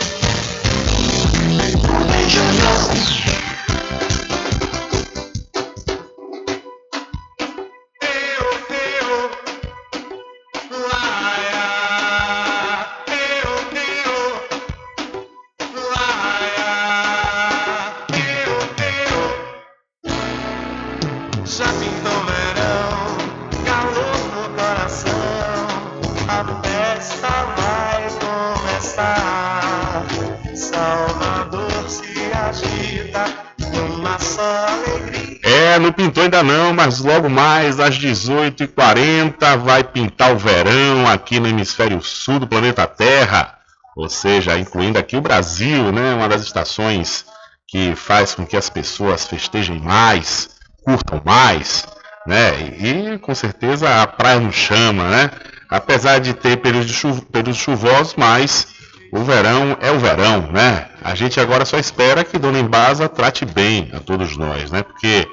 [SPEAKER 2] Mais às 18h40 vai pintar o verão aqui no hemisfério sul do planeta Terra. Ou seja, incluindo aqui o Brasil, né? Uma das estações que faz com que as pessoas festejem mais, curtam mais, né? E, com certeza a praia não chama, né? Apesar de ter períodos, períodos chuvosos, mas o verão é o verão, né? A gente agora só espera que Dona Embasa trate bem a todos nós, né? Porque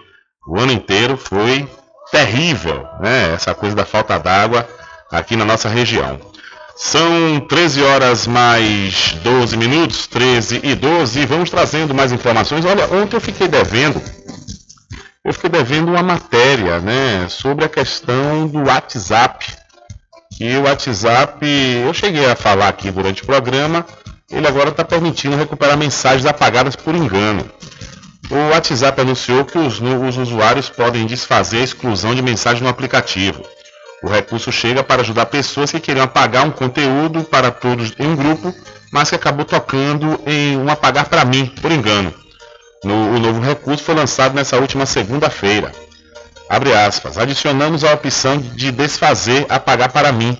[SPEAKER 2] o ano inteiro foi terrível, né? Essa coisa da falta d'água aqui na nossa região. São 13 horas mais 12 minutos, 13 e 12, e vamos trazendo mais informações. Olha, ontem eu fiquei devendo, eu fiquei devendo uma matéria, né, sobre a questão do WhatsApp. Que o WhatsApp, eu cheguei a falar aqui durante o programa, ele agora está permitindo recuperar mensagens apagadas por engano. O WhatsApp anunciou que os, os usuários podem desfazer a exclusão de mensagem no aplicativo. O recurso chega para ajudar pessoas que queriam apagar um conteúdo para todos em um grupo, mas que acabou tocando em um apagar para mim, por engano. No, o novo recurso foi lançado nessa última segunda-feira. Abre aspas. Adicionamos a opção de desfazer apagar para mim,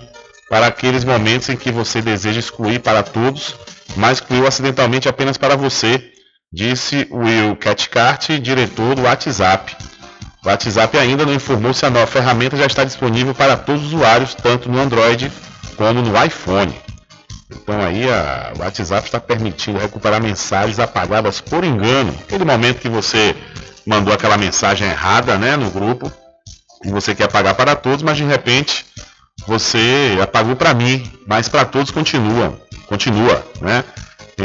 [SPEAKER 2] para aqueles momentos em que você deseja excluir para todos, mas excluiu acidentalmente apenas para você, disse Will Cathcart, diretor do WhatsApp. O WhatsApp ainda não informou se a nova ferramenta já está disponível para todos os usuários, tanto no Android como no iPhone. Então aí o WhatsApp está permitindo recuperar mensagens apagadas por engano. Aquele momento que você mandou aquela mensagem errada né, no grupo e você quer apagar para todos, mas de repente você apagou para mim, mas para todos continua, continua, né?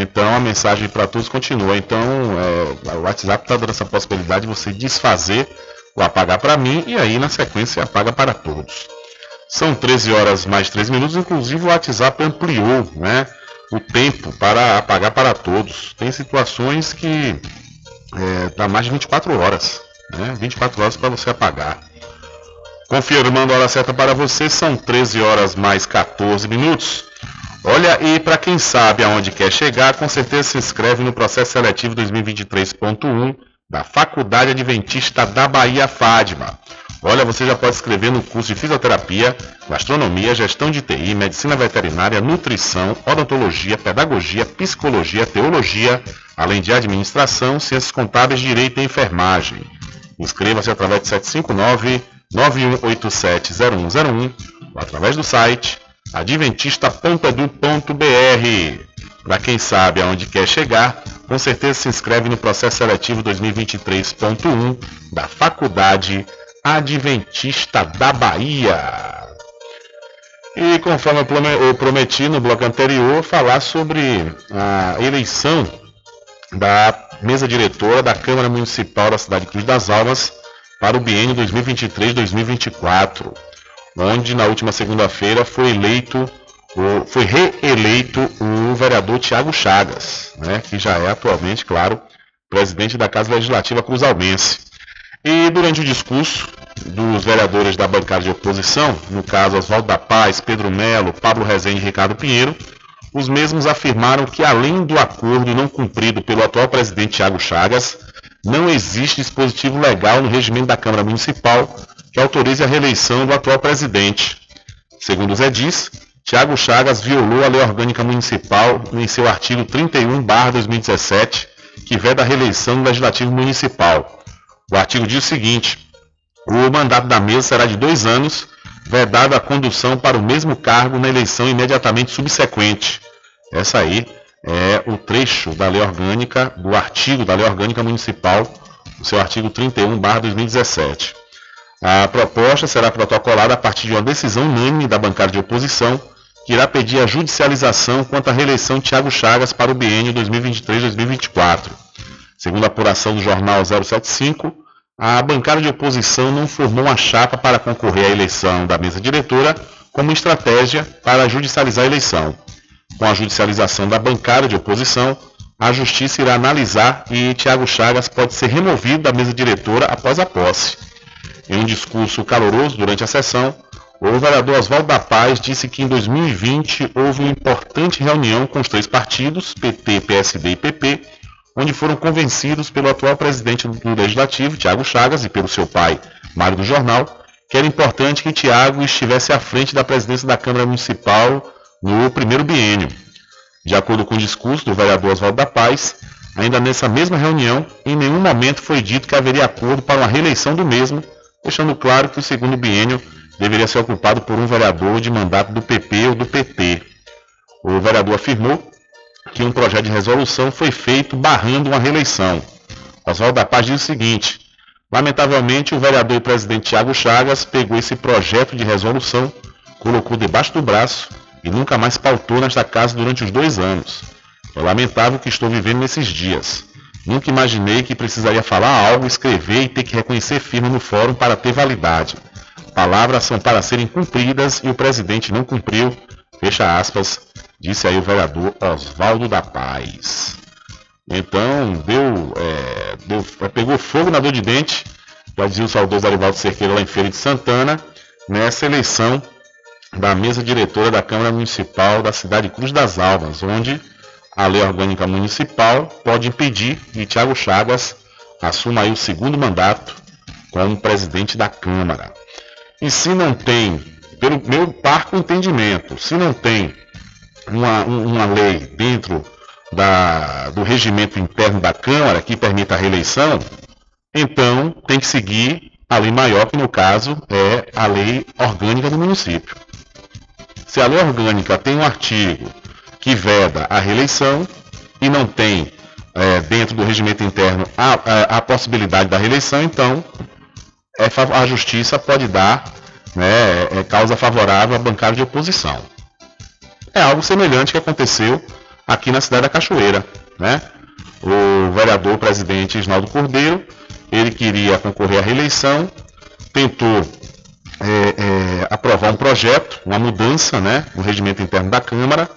[SPEAKER 2] Então a mensagem para todos continua. Então é, o WhatsApp está dando essa possibilidade de você desfazer o apagar para mim e aí na sequência apaga para todos. São 13 horas mais 3 minutos, inclusive o WhatsApp ampliou né, o tempo para apagar para todos. Tem situações que é, dá mais de 24 horas, né, 24 horas para você apagar. Confirmando a hora certa para você, são 13 horas mais 14 minutos. Olha, e para quem sabe aonde quer chegar, com certeza se inscreve no processo seletivo 2023.1 da Faculdade Adventista da Bahia FADMA. Olha, você já pode escrever no curso de Fisioterapia, Gastronomia, Gestão de TI, Medicina Veterinária, Nutrição, Odontologia, Pedagogia, Psicologia, Teologia, além de Administração, Ciências Contábeis, Direito e Enfermagem. Inscreva-se através de 759-9187-0101 ou através do site adventista.edu.br. Para quem sabe aonde quer chegar, com certeza se inscreve no processo seletivo 2023.1 da Faculdade Adventista da Bahia. E conforme eu prometi no bloco anterior, falar sobre a eleição da mesa diretora da Câmara Municipal da cidade de Cruz das Almas para o biênio 2023-2024, onde na última segunda-feira foi eleito foi reeleito o vereador Tiago Chagas, né, que já é atualmente, claro, presidente da Casa Legislativa Cruzalmense. E durante o discurso dos vereadores da bancada de oposição, no caso Oswaldo da Paz, Pedro Melo, Pablo Rezende e Ricardo Pinheiro, os mesmos afirmaram que além do acordo não cumprido pelo atual presidente Tiago Chagas, não existe dispositivo legal no regimento da Câmara Municipal que autorize a reeleição do atual presidente. Segundo o Zé Diz, Tiago Chagas violou a Lei Orgânica Municipal em seu artigo 31-2017, que veda a reeleição do Legislativo Municipal. O artigo diz o seguinte: o mandato da mesa será de dois anos, vedada a condução para o mesmo cargo na eleição imediatamente subsequente. Essa aí é o trecho da lei orgânica, do artigo da lei orgânica municipal, o seu artigo 31/2017. A proposta será protocolada a partir de uma decisão unânime da bancada de oposição que irá pedir a judicialização quanto à reeleição de Tiago Chagas para o biênio 2023-2024. Segundo a apuração do jornal 075, a bancada de oposição não formou uma chapa para concorrer à eleição da mesa diretora como estratégia para judicializar a eleição. Com a judicialização da bancada de oposição, a Justiça irá analisar e Tiago Chagas pode ser removido da mesa diretora após a posse. Em um discurso caloroso durante a sessão, o vereador Oswaldo da Paz disse que em 2020 houve uma importante reunião com os três partidos, PT, PSD e PP, onde foram convencidos pelo atual presidente do Legislativo, Tiago Chagas, e pelo seu pai, Mário do Jornal, que era importante que Tiago estivesse à frente da presidência da Câmara Municipal no primeiro biênio. De acordo com o discurso do vereador Oswaldo da Paz, ainda nessa mesma reunião, em nenhum momento foi dito que haveria acordo para uma reeleição do mesmo, deixando claro que o segundo biênio deveria ser ocupado por um vereador de mandato do PP ou do PT. O vereador afirmou que um projeto de resolução foi feito barrando uma reeleição. Oswaldo da Paz diz o seguinte: Lamentavelmente, o vereador e presidente Tiago Chagas pegou esse projeto de resolução, colocou debaixo do braço e nunca mais pautou nesta casa durante os dois anos. É lamentável o que estou vivendo nesses dias. Nunca imaginei que precisaria falar algo, escrever e ter que reconhecer firme no fórum para ter validade. Palavras são para serem cumpridas e o presidente não cumpriu. Fecha aspas, disse aí o vereador Oswaldo da Paz. Então, deu, é, deu, pegou fogo na dor de dente, já dizia o saudoso Arivaldo Cerqueira lá em Feira de Santana, nessa eleição da mesa diretora da Câmara Municipal da cidade de Cruz das Almas, onde a lei orgânica municipal pode impedir que Tiago Chagas assuma aí o segundo mandato como presidente da Câmara. E se não tem, pelo meu parco entendimento, se não tem uma, uma lei dentro da, do regimento interno da Câmara que permita a reeleição, então tem que seguir a lei maior, que no caso é a lei orgânica do município. Se a lei orgânica tem um artigo que veda a reeleição e não tem é, dentro do regimento interno a, a, a, possibilidade da reeleição, então é, a justiça pode dar né, é, causa favorável à bancada de oposição. É algo semelhante que aconteceu aqui na cidade da Cachoeira. Né? O vereador presidente Isnaldo Cordeiro, ele queria concorrer à reeleição, tentou é, é, aprovar um projeto, uma mudança né, no regimento interno da Câmara,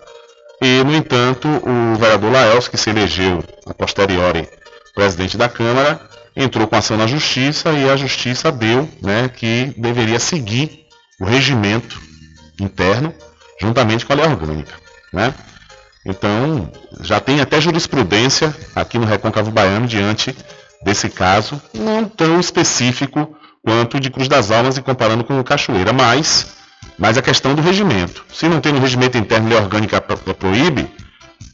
[SPEAKER 2] e, no entanto, o vereador Laels, que se elegeu a posteriori presidente da Câmara, entrou com ação na Justiça e a Justiça deu né, que deveria seguir o regimento interno juntamente com a lei orgânica. Né? Então, já tem até jurisprudência aqui no Recôncavo Baiano diante desse caso, não tão específico quanto de Cruz das Almas e comparando com o Cachoeira, mas, mas a questão do regimento. Se não tem no regimento interno lei orgânica proíbe,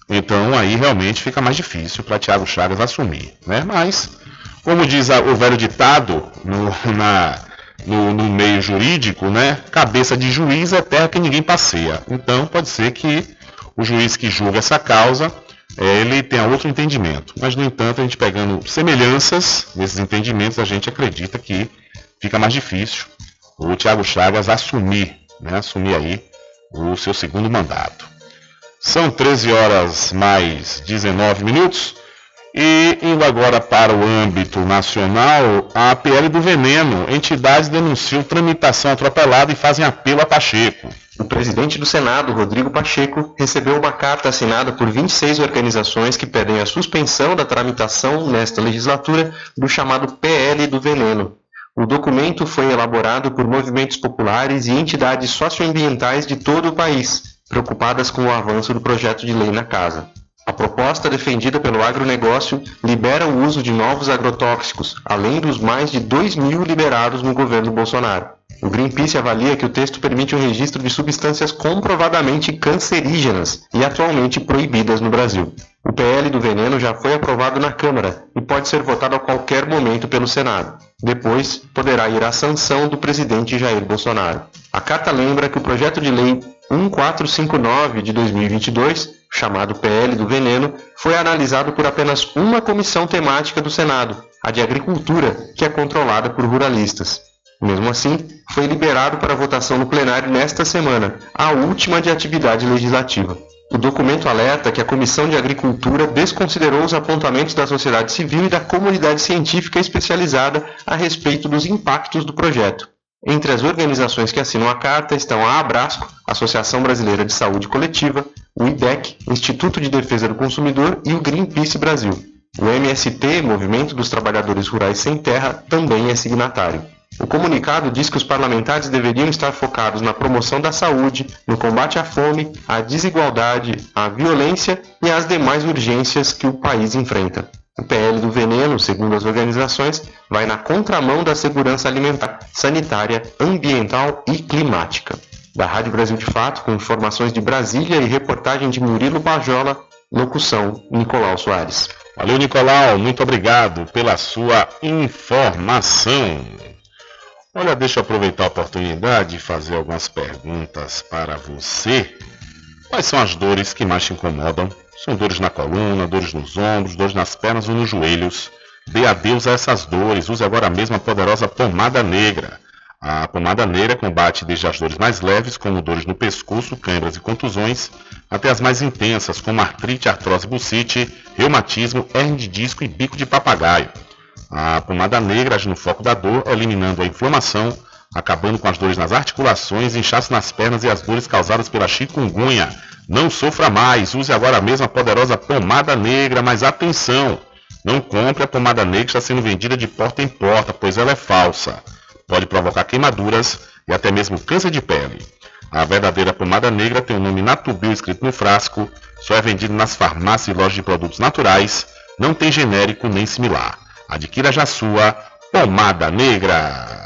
[SPEAKER 2] então aí realmente fica mais difícil para Tiago Chagas assumir. Né? Mas, como diz o velho ditado no, <laughs> na, no, no, meio jurídico, né? cabeça de juiz é terra que ninguém passeia. Então pode ser que o juiz que julga essa causa, é, ele tenha outro entendimento. Mas, no entanto, a gente pegando semelhanças nesses entendimentos, a gente acredita que fica mais difícil o Tiago Chagas assumir, né, assumir aí o seu segundo mandato. São 13 horas mais 19 minutos. E indo agora para o âmbito nacional, a PL do Veneno, entidades denunciam tramitação atropelada e fazem apelo a Pacheco.
[SPEAKER 20] O presidente do Senado, Rodrigo Pacheco, recebeu uma carta assinada por 26 organizações que pedem a suspensão da tramitação nesta legislatura do chamado PL do Veneno. O documento foi elaborado por movimentos populares e entidades socioambientais de todo o país, preocupadas com o avanço do projeto de lei na casa. A proposta defendida pelo agronegócio libera o uso de novos agrotóxicos, além dos mais de 2 mil liberados no governo Bolsonaro. O Greenpeace avalia que o texto permite o registro de substâncias comprovadamente cancerígenas e atualmente proibidas no Brasil. O PL do veneno já foi aprovado na Câmara e pode ser votado a qualquer momento pelo Senado. Depois, poderá ir à sanção do presidente Jair Bolsonaro. A carta lembra que o projeto de lei 1459 de 2022 chamado PL do Veneno, foi analisado por apenas uma comissão temática do Senado, a de Agricultura, que é controlada por ruralistas. Mesmo assim, foi liberado para votação no plenário nesta semana, a última de atividade legislativa. O documento alerta que a Comissão de Agricultura desconsiderou os apontamentos da sociedade civil e da comunidade científica especializada a respeito dos impactos do projeto. Entre as organizações que assinam a carta estão a Abrasco, Associação Brasileira de Saúde Coletiva, o IDEC, Instituto de Defesa do Consumidor e o Greenpeace Brasil. O MST, Movimento dos Trabalhadores Rurais Sem Terra, também é signatário. O comunicado diz que os parlamentares deveriam estar focados na promoção da saúde, no combate à fome, à desigualdade, à violência e às demais urgências que o país enfrenta. O PL do veneno, segundo as organizações, vai na contramão da segurança alimentar, sanitária, ambiental e climática. Da Rádio Brasil de Fato, com informações de Brasília e reportagem de Murilo Bajola, locução Nicolau Soares.
[SPEAKER 2] Valeu, Nicolau, muito obrigado pela sua informação. Olha, deixa eu aproveitar a oportunidade e fazer algumas perguntas para você. Quais são as dores que mais te incomodam são dores na coluna, dores nos ombros, dores nas pernas ou nos joelhos. Dê adeus a essas dores. Use agora mesmo a poderosa pomada negra. A pomada negra combate desde as dores mais leves, como dores no pescoço, câimbras e contusões, até as mais intensas, como artrite, artrose bucite, reumatismo, hernia de disco e bico de papagaio. A pomada negra age no foco da dor, eliminando a inflamação, acabando com as dores nas articulações, inchaço nas pernas e as dores causadas pela chikungunya, Não sofra mais, use agora mesmo a poderosa pomada negra, mas atenção! Não compre a pomada negra que está sendo vendida de porta em porta, pois ela é falsa. Pode provocar queimaduras e até mesmo câncer de pele. A verdadeira pomada negra tem o nome Natubil escrito no frasco, só é vendido nas farmácias e lojas de produtos naturais, não tem genérico nem similar. Adquira já sua pomada negra.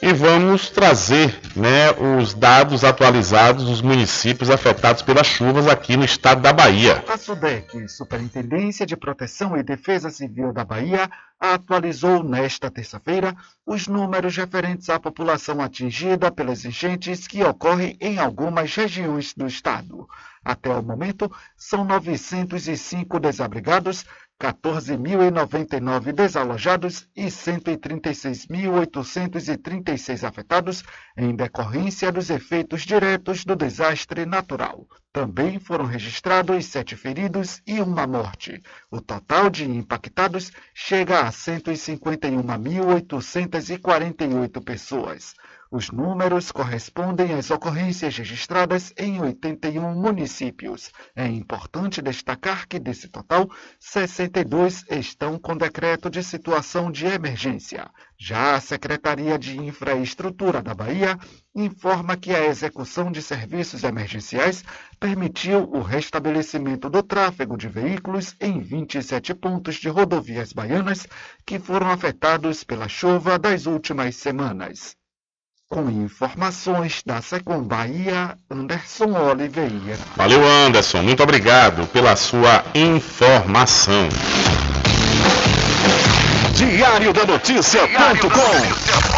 [SPEAKER 2] E vamos trazer né, os dados atualizados dos municípios afetados pelas chuvas aqui no estado da Bahia.
[SPEAKER 21] A SUDEC, Superintendência de Proteção e Defesa Civil da Bahia, atualizou nesta terça-feira os números referentes à população atingida pelas enchentes que ocorrem em algumas regiões do estado. Até o momento, são 905 desabrigados, 14.099 desalojados e 136.836 afetados em decorrência dos efeitos diretos do desastre natural. Também foram registrados sete feridos e uma morte. O total de impactados chega a 151.848 pessoas. Os números correspondem às ocorrências registradas em 81 municípios. É importante destacar que, desse total, 62 estão com decreto de situação de emergência. Já a Secretaria de Infraestrutura da Bahia informa que a execução de serviços emergenciais permitiu o restabelecimento do tráfego de veículos em 27 pontos de rodovias baianas que foram afetados pela chuva das últimas semanas. Com informações da Secom Bahia, Anderson Oliveira.
[SPEAKER 2] Valeu, Anderson. Muito obrigado pela sua informação.
[SPEAKER 3] Diário da Notícia.com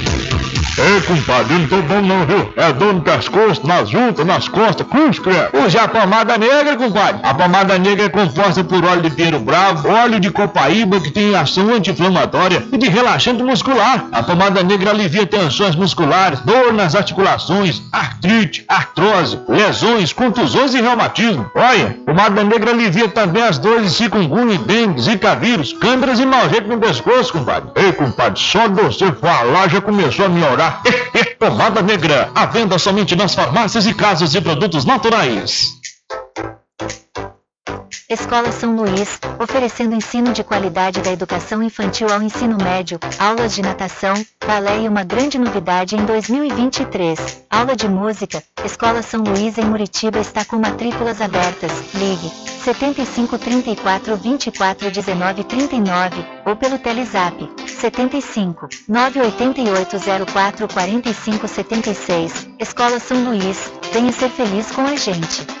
[SPEAKER 22] Ei, compadre, não tô bom não, viu? É dor no pescoço, nas juntas, nas costas, cruz, credo. Use a pomada negra, compadre. A pomada negra é composta por óleo de pinheiro bravo, óleo de copaíba que tem ação anti-inflamatória e de relaxante muscular. A pomada negra alivia tensões musculares, dor nas articulações, artrite, artrose, lesões, contusões e reumatismo. Olha, pomada negra alivia também as dores de chikungunya, dengue, zika vírus, câimbras e mau jeito no pescoço, compadre. Ei, compadre, só de você falar já começou a melhorar. Pomada negra, à venda somente nas farmácias e casas de produtos naturais.
[SPEAKER 17] Escola São Luís, oferecendo ensino de qualidade da educação infantil ao ensino médio, aulas de natação, balé e uma grande novidade em 2023, aula de música. Escola São Luís em Muritiba está com matrículas abertas. Ligue 75 34 24 19 39 ou pelo Telezap 75 988 04 45 76. Escola São Luís, venha ser feliz com a gente.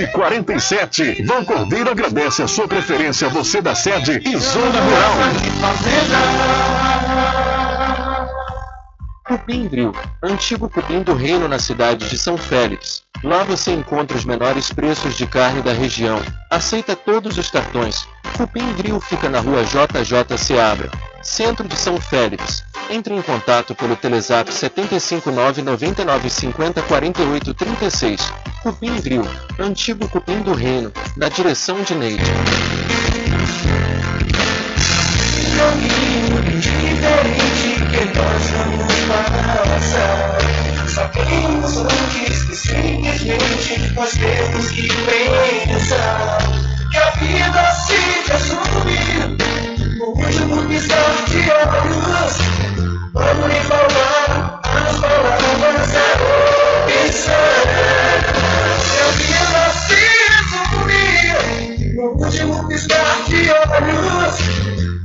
[SPEAKER 3] 1147. Vão Cordeiro agradece a sua preferência, você da sede e Zona Rural.
[SPEAKER 18] Cupim Grill, antigo cupim do reino na cidade de São Félix. Lá você encontra os menores preços de carne da região. Aceita todos os cartões. Cupim Grill fica na rua JJ Seabra, centro de São Félix. Entre em contato pelo Telezap 759 9950 4836. Cupim Grill, antigo cupim do reino, na direção de Neide.
[SPEAKER 23] caminho diferente que nós vamos passar. Sabemos antes que simplesmente nós temos que pensar que a vida se resume no último piscar de olhos. Vamos lhe falar as palavras da opção. Que a vida se resume no último piscar de olhos.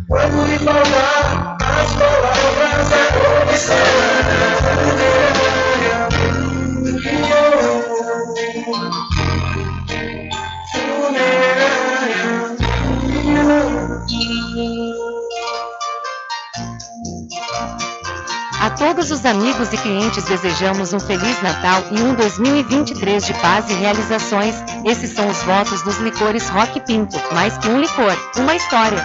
[SPEAKER 23] Quando lhe falar as palavras da comissão
[SPEAKER 19] todos os amigos e clientes desejamos um Feliz Natal e um 2023 de paz e realizações. Esses são os votos dos licores Rock Pinto. Mais que um licor, uma história.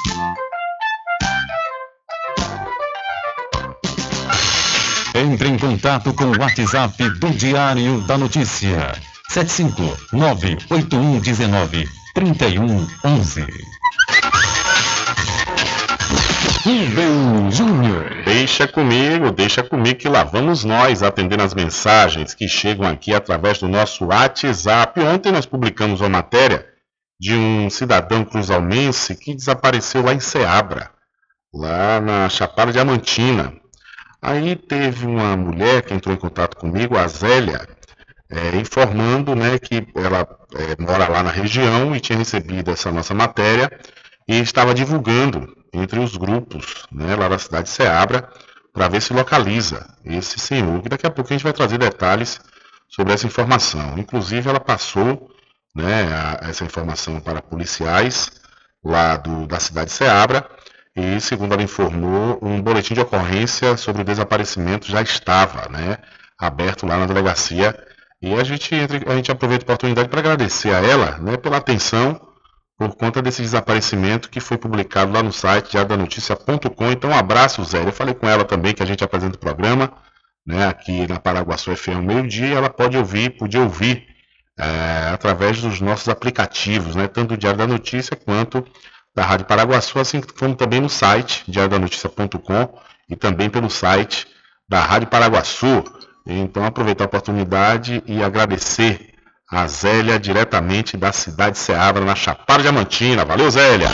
[SPEAKER 1] Entre em contato com o WhatsApp do Diário da Notícia. 759-8119-3111. Rubem Júnior.
[SPEAKER 2] Deixa comigo, deixa comigo que lá vamos nós atendendo as mensagens que chegam aqui através do nosso WhatsApp. Ontem nós publicamos uma matéria de um cidadão cruzalmense que desapareceu lá em Ceabra, lá na Chapada Diamantina. Aí teve uma mulher que entrou em contato comigo, a Zélia, é, informando né, que ela é, mora lá na região e tinha recebido essa nossa matéria e estava divulgando entre os grupos né, lá da cidade de Ceabra para ver se localiza esse senhor, que daqui a pouco a gente vai trazer detalhes sobre essa informação. Inclusive ela passou né, a- essa informação para policiais lá do, da cidade de Ceabra e, segundo ela informou, um boletim de ocorrência sobre o desaparecimento já estava né, aberto lá na delegacia. E a gente, a gente aproveita a oportunidade para agradecer a ela né, pela atenção por conta desse desaparecimento que foi publicado lá no site diariodanoticia.com. Então, um abraço, Zé. Eu falei com ela também que a gente apresenta o programa né, aqui na Paraguaçu FM meio-dia. Ela pode ouvir, podia ouvir é, através dos nossos aplicativos, né, tanto do Diário da Notícia quanto da Rádio Paraguaçu, assim como também no site diariodanoticia.com e também pelo site da Rádio Paraguaçu. Então, aproveitar a oportunidade e agradecer a Zélia diretamente da cidade de Ceabra, na Chapada Diamantina. Valeu, Zélia!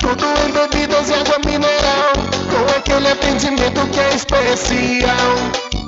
[SPEAKER 23] Tudo em bebidas e água mineral, com aquele atendimento que é especial.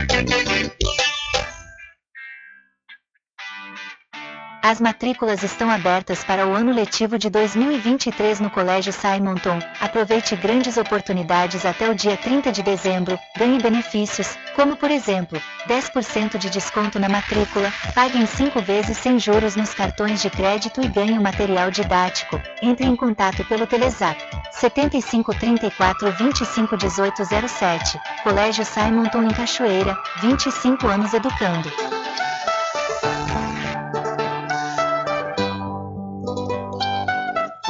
[SPEAKER 17] As matrículas estão abertas para o ano letivo de 2023 no Colégio Simonton. Aproveite grandes oportunidades até o dia 30 de dezembro. Ganhe benefícios, como por exemplo, 10% de desconto na matrícula, pague em 5 vezes sem juros nos cartões de crédito e ganhe material didático. Entre em contato pelo Telezap 75 34 25 18 07. Colégio Simonton em Cachoeira, 25 anos educando.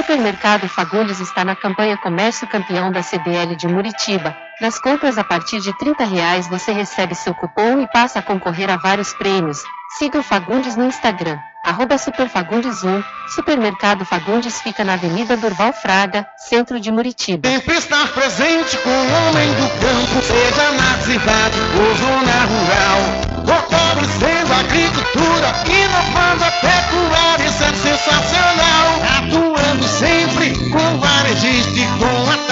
[SPEAKER 17] Supermercado Fagundes está na campanha Comércio Campeão da CDL de Muritiba. Nas compras a partir de 30 reais você recebe seu cupom e passa a concorrer a vários prêmios. Siga o Fagundes no Instagram, arroba Superfagundes1. Supermercado Fagundes fica na Avenida Durval Fraga, centro de Muritiba.
[SPEAKER 13] Sempre estar presente com o homem do campo, seja na cidade ou zona rural. Fortalecendo a agricultura, inovando a pecuária, isso é sensacional. Atuando sempre com varejista e com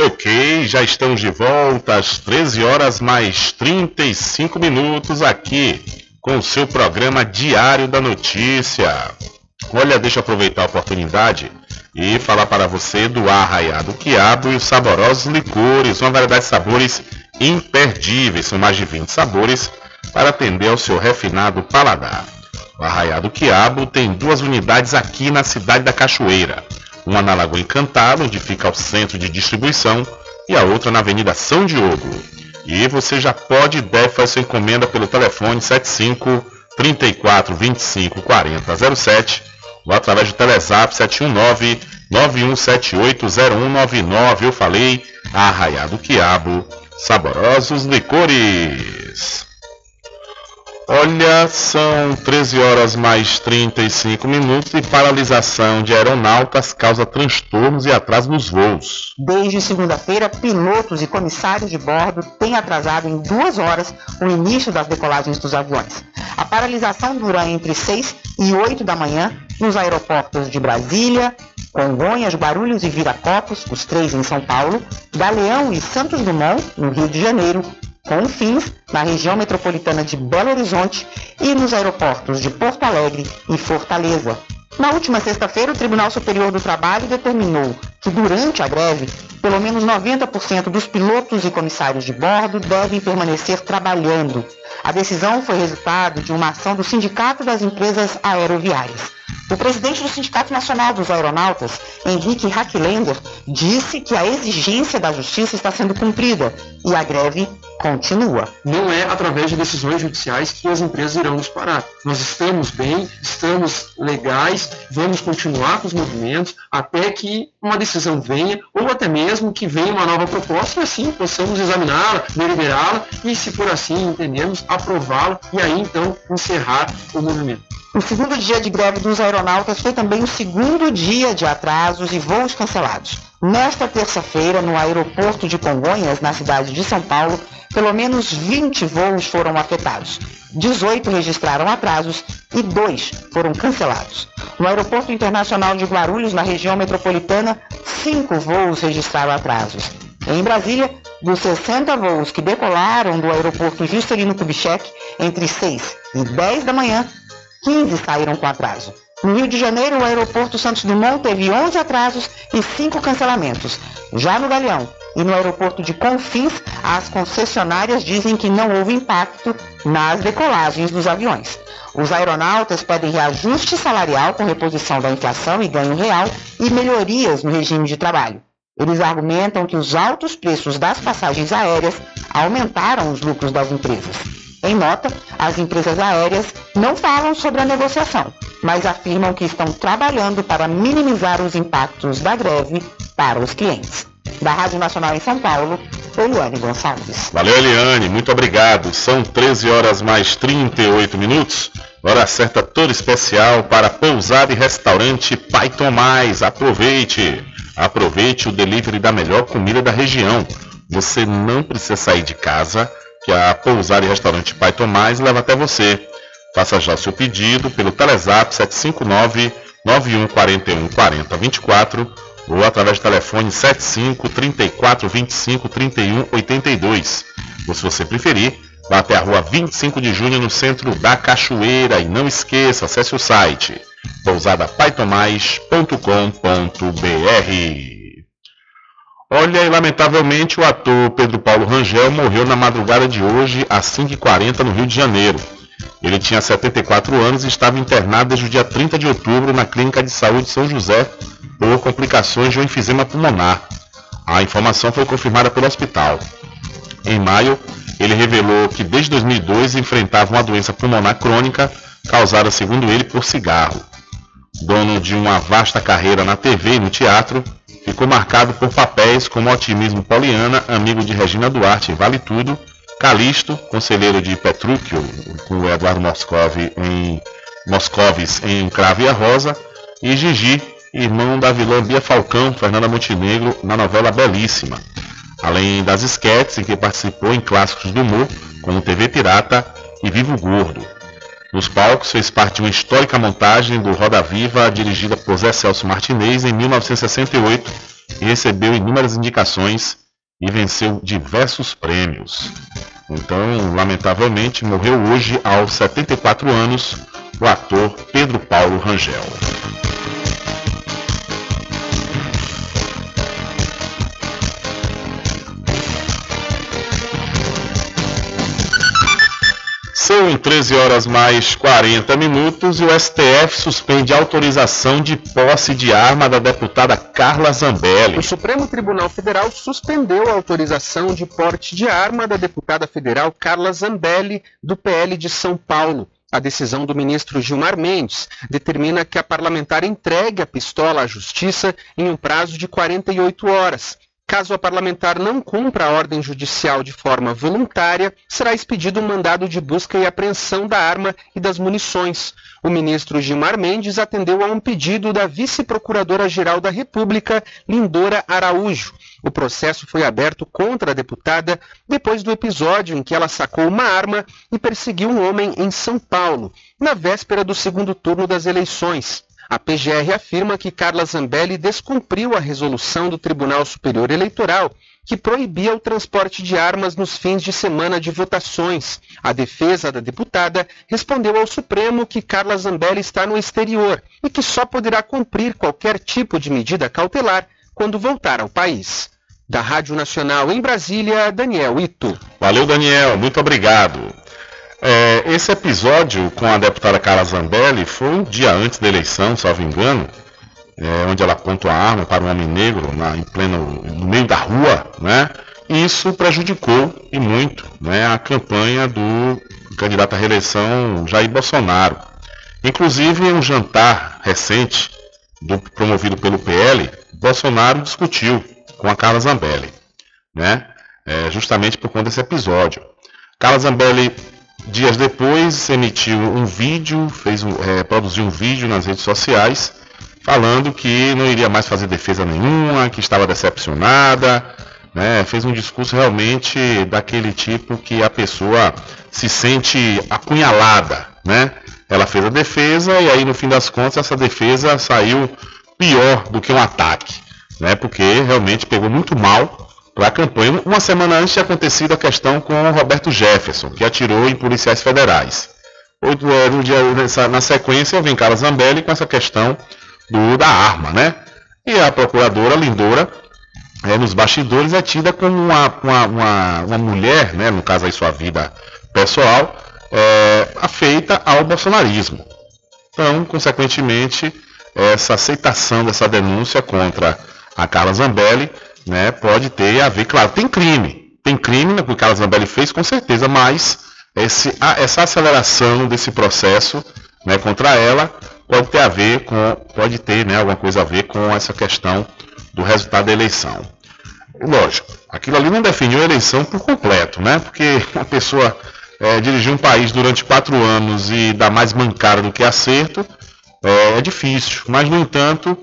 [SPEAKER 2] Ok, já estamos de volta às 13 horas mais 35 minutos aqui com o seu programa Diário da Notícia. Olha, deixa eu aproveitar a oportunidade e falar para você do Arraiado Quiabo e os saborosos licores, uma variedade de sabores imperdíveis, são mais de 20 sabores para atender ao seu refinado paladar. O Arraiado Quiabo tem duas unidades aqui na cidade da Cachoeira, uma na Lagoa Encantada, onde fica o centro de distribuição, e a outra na Avenida São Diogo. E você já pode e deve fazer sua encomenda pelo telefone 75 34 25 40 07 ou através do Telezap 719 91780199. Eu falei Arraiado Quiabo, saborosos licores. Olha, são 13 horas mais 35 minutos e paralisação de aeronautas causa transtornos e atraso nos voos.
[SPEAKER 6] Desde segunda-feira, pilotos e comissários de bordo têm atrasado em duas horas o início das decolagens dos aviões. A paralisação dura entre 6 e 8 da manhã nos aeroportos de Brasília, Congonhas, Guarulhos e Viracopos, os três em São Paulo, Galeão e Santos Dumont, no Rio de Janeiro, com fins na região metropolitana de Belo Horizonte e nos aeroportos de Porto Alegre e Fortaleza. Na última sexta-feira, o Tribunal Superior do Trabalho determinou que durante a greve, pelo menos 90% dos pilotos e comissários de bordo devem permanecer trabalhando. A decisão foi resultado de uma ação do Sindicato das Empresas Aeroviárias. O presidente do Sindicato Nacional dos Aeronautas, Henrique Hacklender, disse que a exigência da justiça está sendo cumprida e a greve continua.
[SPEAKER 24] Não é através de decisões judiciais que as empresas irão nos parar. Nós estamos bem, estamos legais, vamos continuar com os movimentos até que uma decisão venha ou até mesmo que venha uma nova proposta e assim possamos examiná-la, deliberá-la e, se for assim entendermos, aprová-la e aí então encerrar o movimento.
[SPEAKER 6] O segundo dia de greve dos aeronautas foi também o segundo dia de atrasos e voos cancelados. Nesta terça-feira, no aeroporto de Congonhas, na cidade de São Paulo, pelo menos 20 voos foram afetados. 18 registraram atrasos e dois foram cancelados. No Aeroporto Internacional de Guarulhos, na região metropolitana, cinco voos registraram atrasos. Em Brasília,
[SPEAKER 25] Dos 60 voos que decolaram do aeroporto Juscelino Kubitschek entre 6 e 10 da manhã, 15 saíram com atraso. No Rio de Janeiro, o aeroporto Santos Dumont teve 11 atrasos e 5 cancelamentos. Já no Galeão e no aeroporto de Confins, as concessionárias dizem que não houve impacto nas decolagens dos aviões. Os aeronautas pedem reajuste salarial com reposição da inflação e ganho real e melhorias no regime de trabalho. Eles argumentam que os altos preços das passagens aéreas aumentaram os lucros das empresas. Em nota, as empresas aéreas não falam sobre a negociação, mas afirmam que estão trabalhando para minimizar os impactos da greve para os clientes. Da Rádio Nacional em São Paulo, Eliane Gonçalves.
[SPEAKER 2] Valeu, Eliane, muito obrigado. São 13 horas mais 38 minutos. Hora certa toda especial para pousada e restaurante Pai Tomás. Aproveite! Aproveite o delivery da melhor comida da região. Você não precisa sair de casa, que a pousada e restaurante Pai Tomás leva até você. Faça já seu pedido pelo Telezap 759 9141 4024 ou através do telefone 75 34 25 31 82. Ou se você preferir, vá até a rua 25 de junho no centro da Cachoeira e não esqueça, acesse o site pousadapaitomais.com.br. Olha, e lamentavelmente o ator Pedro Paulo Rangel morreu na madrugada de hoje às 5h40 no Rio de Janeiro. Ele tinha 74 anos e estava internado desde o dia 30 de outubro na Clínica de Saúde São José por complicações de um enfisema pulmonar. A informação foi confirmada pelo hospital. Em maio, ele revelou que desde 2002 enfrentava uma doença pulmonar crônica causada, segundo ele, por cigarro. Dono de uma vasta carreira na TV e no teatro, ficou marcado por papéis como Otimismo Poliana, amigo de Regina Duarte Vale Tudo, Calixto, conselheiro de Petrúquio, com Eduardo Moscovi em Moscovis em Crave e a Rosa, e Gigi, irmão da vilã Bia Falcão, Fernanda Montenegro, na novela Belíssima. Além das esquetes em que participou em clássicos do humor, como TV Pirata e Vivo Gordo. Nos palcos fez parte de uma histórica montagem do Roda Viva, dirigida por Zé Celso Martinez em 1968, e recebeu inúmeras indicações e venceu diversos prêmios. Então, lamentavelmente, morreu hoje aos 74 anos o ator Pedro Paulo Rangel. São 13 horas mais 40 minutos e o STF suspende autorização de posse de arma da deputada Carla Zambelli.
[SPEAKER 26] O Supremo Tribunal Federal suspendeu a autorização de porte de arma da deputada federal Carla Zambelli, do PL de São Paulo. A decisão do ministro Gilmar Mendes determina que a parlamentar entregue a pistola à Justiça em um prazo de 48 horas. Caso a parlamentar não cumpra a ordem judicial de forma voluntária, será expedido um mandado de busca e apreensão da arma e das munições. O ministro Gilmar Mendes atendeu a um pedido da vice-procuradora-geral da República, Lindora Araújo. O processo foi aberto contra a deputada depois do episódio em que ela sacou uma arma e perseguiu um homem em São Paulo, na véspera do segundo turno das eleições. A PGR afirma que Carla Zambelli descumpriu a resolução do Tribunal Superior Eleitoral que proibia o transporte de armas nos fins de semana de votações. A defesa da deputada respondeu ao Supremo que Carla Zambelli está no exterior e que só poderá cumprir qualquer tipo de medida cautelar quando voltar ao país. Da Rádio Nacional em Brasília, Daniel Ito.
[SPEAKER 2] Valeu, Daniel, muito obrigado. É, esse episódio com a deputada Carla Zambelli foi um dia antes da eleição, salvo engano, é, onde ela aponta a arma para um homem negro na, em pleno, no meio da rua, né? E isso prejudicou e muito né, a campanha do candidato à reeleição Jair Bolsonaro. Inclusive, em um jantar recente do, promovido pelo PL, Bolsonaro discutiu com a Carla Zambelli, né? É, justamente por conta desse episódio. Carla Zambelli Dias depois emitiu um vídeo, fez é, produziu um vídeo nas redes sociais falando que não iria mais fazer defesa nenhuma, que estava decepcionada, né? fez um discurso realmente daquele tipo que a pessoa se sente apunhalada, né? Ela fez a defesa e aí no fim das contas essa defesa saiu pior do que um ataque, né? Porque realmente pegou muito mal para a campanha. Uma semana antes tinha acontecido a questão com o Roberto Jefferson, que atirou em policiais federais. Oito, no dia, na sequência, vem Carla Zambelli com essa questão do, da arma, né? E a procuradora Lindora, é, nos bastidores, é tida como uma, uma, uma, uma mulher, né? no caso aí sua vida pessoal, é, afeita ao bolsonarismo. Então, consequentemente, essa aceitação dessa denúncia contra a Carla Zambelli né, pode ter a ver, claro, tem crime. Tem crime né, que o Carla Zambelli fez, com certeza, mas esse, essa aceleração desse processo né, contra ela pode ter a ver com, pode ter né, alguma coisa a ver com essa questão do resultado da eleição. Lógico, aquilo ali não definiu a eleição por completo, né? Porque a pessoa é, dirigir um país durante quatro anos e dar mais mancada do que acerto é, é difícil. Mas, no entanto,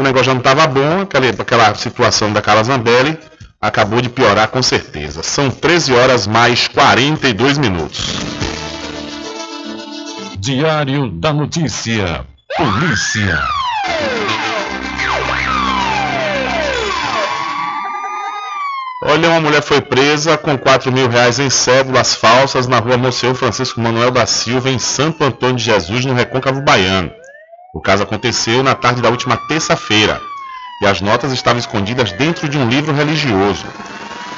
[SPEAKER 2] o negócio já não estava bom, aquela, aquela situação da Carla Zambelli acabou de piorar com certeza. São 13 horas mais 42 minutos.
[SPEAKER 27] Diário da Notícia. Polícia.
[SPEAKER 2] Olha, uma mulher foi presa com 4 mil reais em cédulas falsas na rua Monsenhor Francisco Manuel da Silva, em Santo Antônio de Jesus, no Recôncavo Baiano. O caso aconteceu na tarde da última terça-feira e as notas estavam escondidas dentro de um livro religioso.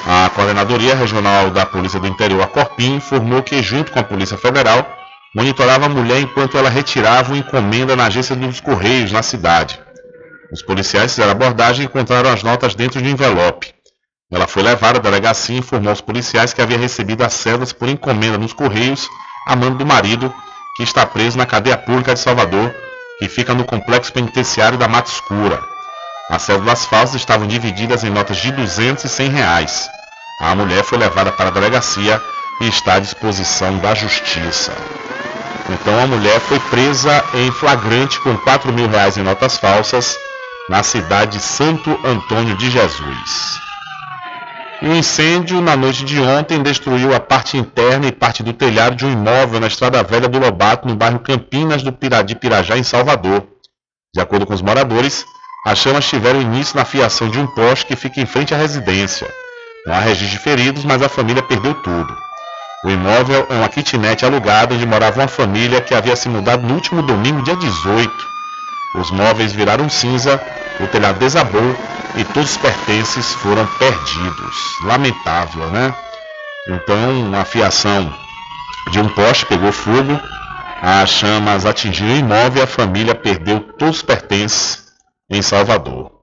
[SPEAKER 2] A Coordenadoria Regional da Polícia do Interior, a Corpim, informou que, junto com a Polícia Federal, monitorava a mulher enquanto ela retirava uma encomenda na agência dos Correios, na cidade. Os policiais fizeram abordagem e encontraram as notas dentro de um envelope. Ela foi levada à delegacia e informou aos policiais que havia recebido as cédulas por encomenda nos Correios a mando do marido, que está preso na cadeia pública de Salvador, que fica no complexo penitenciário da Mata Escura. As cédulas falsas estavam divididas em notas de 200 e 100 reais. A mulher foi levada para a delegacia e está à disposição da justiça. Então a mulher foi presa em flagrante com 4 mil reais em notas falsas na cidade de Santo Antônio de Jesus. O incêndio na noite de ontem destruiu a parte interna e parte do telhado de um imóvel na Estrada Velha do Lobato, no bairro Campinas do Piradi Pirajá, em Salvador. De acordo com os moradores, as chamas tiveram início na fiação de um poste que fica em frente à residência. Não há registro de feridos, mas a família perdeu tudo. O imóvel é uma kitnet alugada onde morava uma família que havia se mudado no último domingo, dia 18. Os móveis viraram cinza, o telhado desabou e todos os pertences foram perdidos. Lamentável, né? Então, a fiação de um poste pegou fogo, as chamas atingiram o imóvel e a família perdeu todos os pertences em Salvador.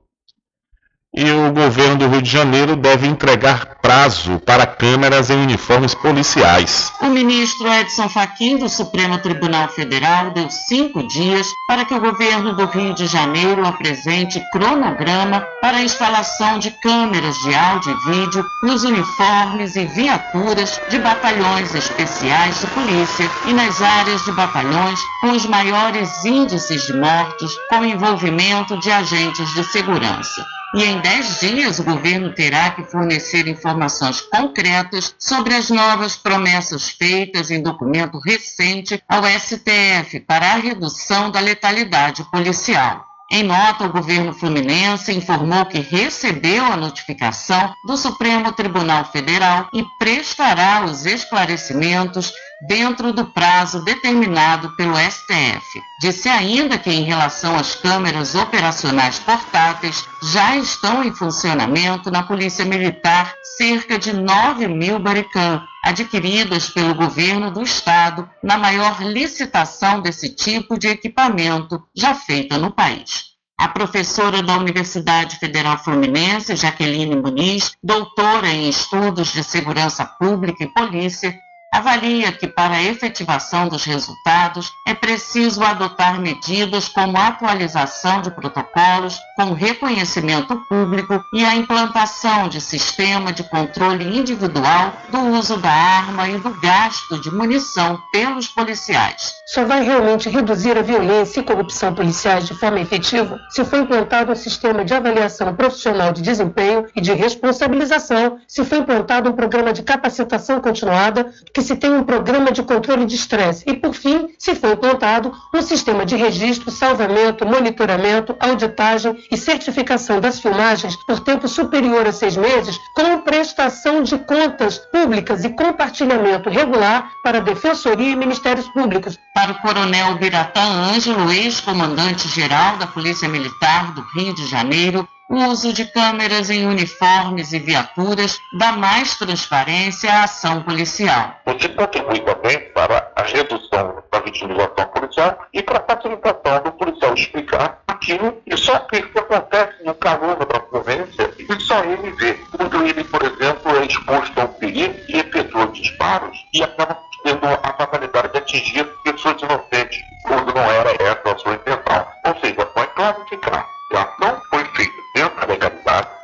[SPEAKER 2] E o governo do Rio de Janeiro deve entregar prazo para câmeras em uniformes policiais.
[SPEAKER 25] O ministro Edson Fachin do Supremo Tribunal Federal deu cinco dias para que o governo do Rio de Janeiro apresente cronograma para a instalação de câmeras de áudio e vídeo nos uniformes e viaturas de batalhões especiais de polícia e nas áreas de batalhões com os maiores índices de mortos com envolvimento de agentes de segurança e em 10 dias o governo terá que fornecer informações concretas sobre as novas promessas feitas em documento recente ao STF para a redução da letalidade policial. Em nota, o governo fluminense informou que recebeu a notificação do Supremo Tribunal Federal e prestará os esclarecimentos dentro do prazo determinado pelo STF. Disse ainda que, em relação às câmeras operacionais portáteis, já estão em funcionamento na Polícia Militar cerca de 9 mil Baricam, adquiridas pelo governo do estado na maior licitação desse tipo de equipamento já feita no país. A professora da Universidade Federal Fluminense, Jaqueline Muniz, doutora em estudos de segurança pública e polícia, avalia que para a efetivação dos resultados é preciso adotar medidas como a atualização de protocolos com reconhecimento público e a implantação de sistema de controle individual do uso da arma e do gasto de munição pelos policiais.
[SPEAKER 11] Só vai realmente reduzir a violência e corrupção policiais de forma efetiva se for implantado um sistema de avaliação profissional de desempenho e de responsabilização, se for implantado um programa de capacitação continuada que
[SPEAKER 28] se tenha um programa de controle de estresse e, por fim, se for implantado um sistema de registro, salvamento, monitoramento, auditagem e certificação das filmagens por tempo superior a seis meses, com prestação de contas públicas e compartilhamento regular para Defensoria e Ministérios Públicos.
[SPEAKER 25] Para o Coronel Biratã Ângelo, ex-comandante-geral da Polícia Militar do Rio de Janeiro, o uso de câmeras em uniformes e viaturas dá mais transparência à ação policial.
[SPEAKER 29] Você contribui também para a redução da vitimização policial e para a facilitação do policial explicar aquilo e só aquilo que acontece no calor da ocorrência e só ele vê. Quando ele, por exemplo, é exposto ao perigo e efetua disparos e acaba tendo a fatalidade de atingir pessoas inocentes, quando não era essa a sua intenção. Ou seja, pode classificar que a ação foi feita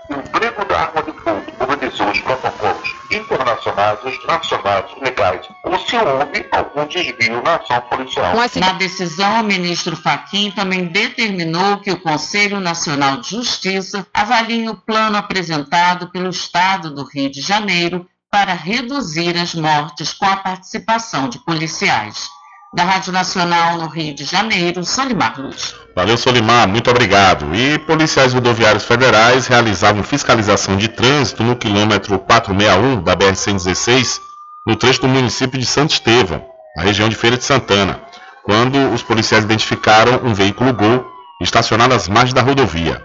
[SPEAKER 29] dentro da legalidade, o emprego da arma de fogo obedeceu os protocolos internacionais, os nacionais, legais, ou se houve algum desvio na ação policial.
[SPEAKER 25] Na decisão, o ministro Faquim também determinou que o Conselho Nacional de Justiça avalie o plano apresentado pelo Estado do Rio de Janeiro para reduzir as mortes com a participação de policiais. Da Rádio Nacional no Rio de Janeiro, Solimar Luz.
[SPEAKER 2] Valeu, Solimar, muito obrigado. E policiais rodoviários federais realizavam fiscalização de trânsito no quilômetro 461 da BR-116, no trecho do município de Santo Estevão, na região de Feira de Santana, quando os policiais identificaram um veículo Gol estacionado às margens da rodovia.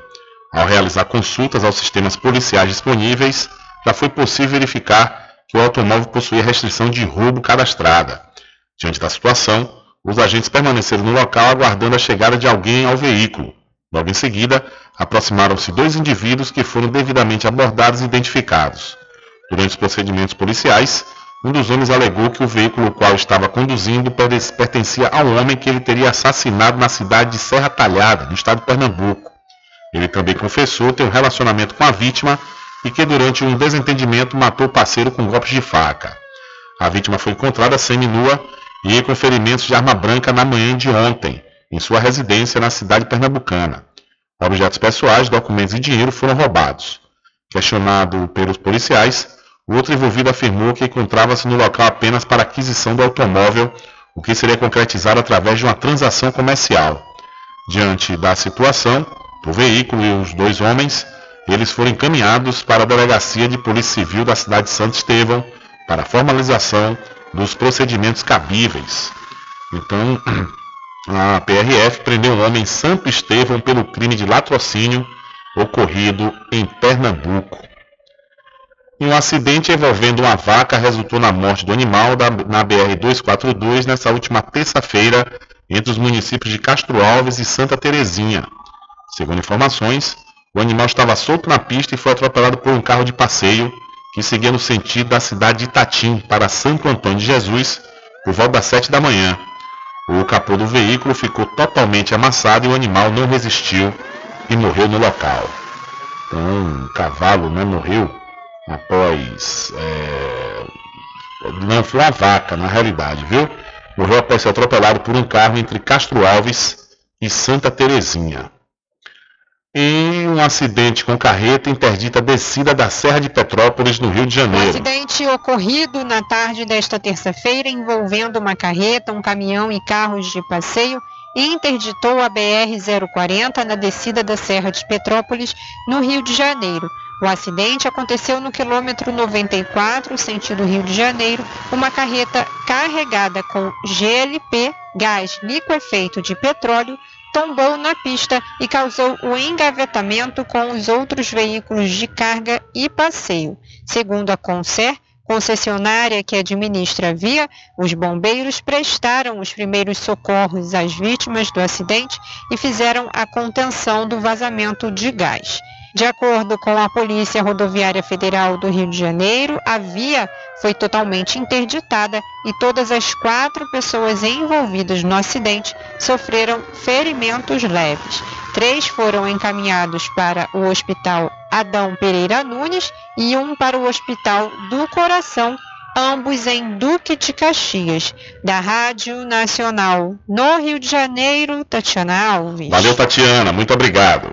[SPEAKER 2] Ao realizar consultas aos sistemas policiais disponíveis, já foi possível verificar que o automóvel possuía restrição de roubo cadastrada. Diante da situação, os agentes permaneceram no local aguardando a chegada de alguém ao veículo. Logo em seguida, aproximaram-se dois indivíduos que foram devidamente abordados e identificados. Durante os procedimentos policiais, um dos homens alegou que o veículo o qual estava conduzindo pertencia ao homem que ele teria assassinado na cidade de Serra Talhada, no estado de Pernambuco. Ele também confessou ter um relacionamento com a vítima e que durante um desentendimento matou o parceiro com golpes de faca. A vítima foi encontrada semi-nua e com ferimentos de arma branca na manhã de ontem, em sua residência na cidade pernambucana. Objetos pessoais, documentos e dinheiro foram roubados. Questionado pelos policiais, o outro envolvido afirmou que encontrava-se no local apenas para aquisição do automóvel, o que seria concretizado através de uma transação comercial. Diante da situação, o veículo e os dois homens, eles foram encaminhados para a Delegacia de Polícia Civil da cidade de Santo Estevão para formalização dos procedimentos cabíveis. Então, <clears throat> a PRF prendeu um homem em Santo Estevão pelo crime de latrocínio ocorrido em Pernambuco. E um acidente envolvendo uma vaca resultou na morte do animal na BR-242 nessa última terça-feira entre os municípios de Castro Alves e Santa Terezinha. Segundo informações, o animal estava solto na pista e foi atropelado por um carro de passeio que seguia no sentido da cidade de Itatim para Santo Antônio de Jesus por volta das 7 da manhã. O capô do veículo ficou totalmente amassado e o animal não resistiu e morreu no local. Então, o cavalo né, morreu após. É... Não foi a vaca, na realidade, viu? Morreu após ser atropelado por um carro entre Castro Alves e Santa Terezinha. Em um acidente com carreta interdita a descida da Serra de Petrópolis, no Rio de Janeiro.
[SPEAKER 30] acidente ocorrido na tarde desta terça-feira envolvendo uma carreta, um caminhão e carros de passeio interditou a BR-040 na descida da Serra de Petrópolis, no Rio de Janeiro. O acidente aconteceu no quilômetro 94, sentido Rio de Janeiro. Uma carreta carregada com GLP, gás liquefeito de petróleo, tombou na pista e causou o engavetamento com os outros veículos de carga e passeio. Segundo a Concer, concessionária que administra a via, os bombeiros prestaram os primeiros socorros às vítimas do acidente e fizeram a contenção do vazamento de gás. De acordo com a Polícia Rodoviária Federal do Rio de Janeiro, a via foi totalmente interditada e todas as quatro pessoas envolvidas no acidente sofreram ferimentos leves. Três foram encaminhados para o Hospital Adão Pereira Nunes e um para o Hospital do Coração, ambos em Duque de Caxias. Da Rádio Nacional no Rio de Janeiro, Tatiana Alves.
[SPEAKER 2] Valeu, Tatiana, muito obrigado.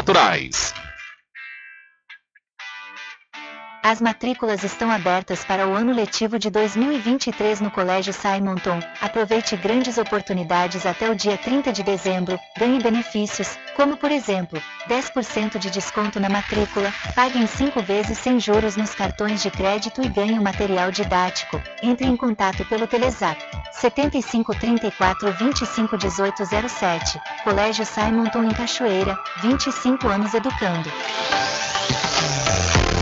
[SPEAKER 31] naturais.
[SPEAKER 17] As matrículas estão abertas para o ano letivo de 2023 no Colégio Simonton. Aproveite grandes oportunidades até o dia 30 de dezembro. Ganhe benefícios, como por exemplo, 10% de desconto na matrícula, pague em 5 vezes sem juros nos cartões de crédito e ganhe o material didático. Entre em contato pelo Telezap 75 34 25 18 07. Colégio Simonton em Cachoeira, 25 anos educando.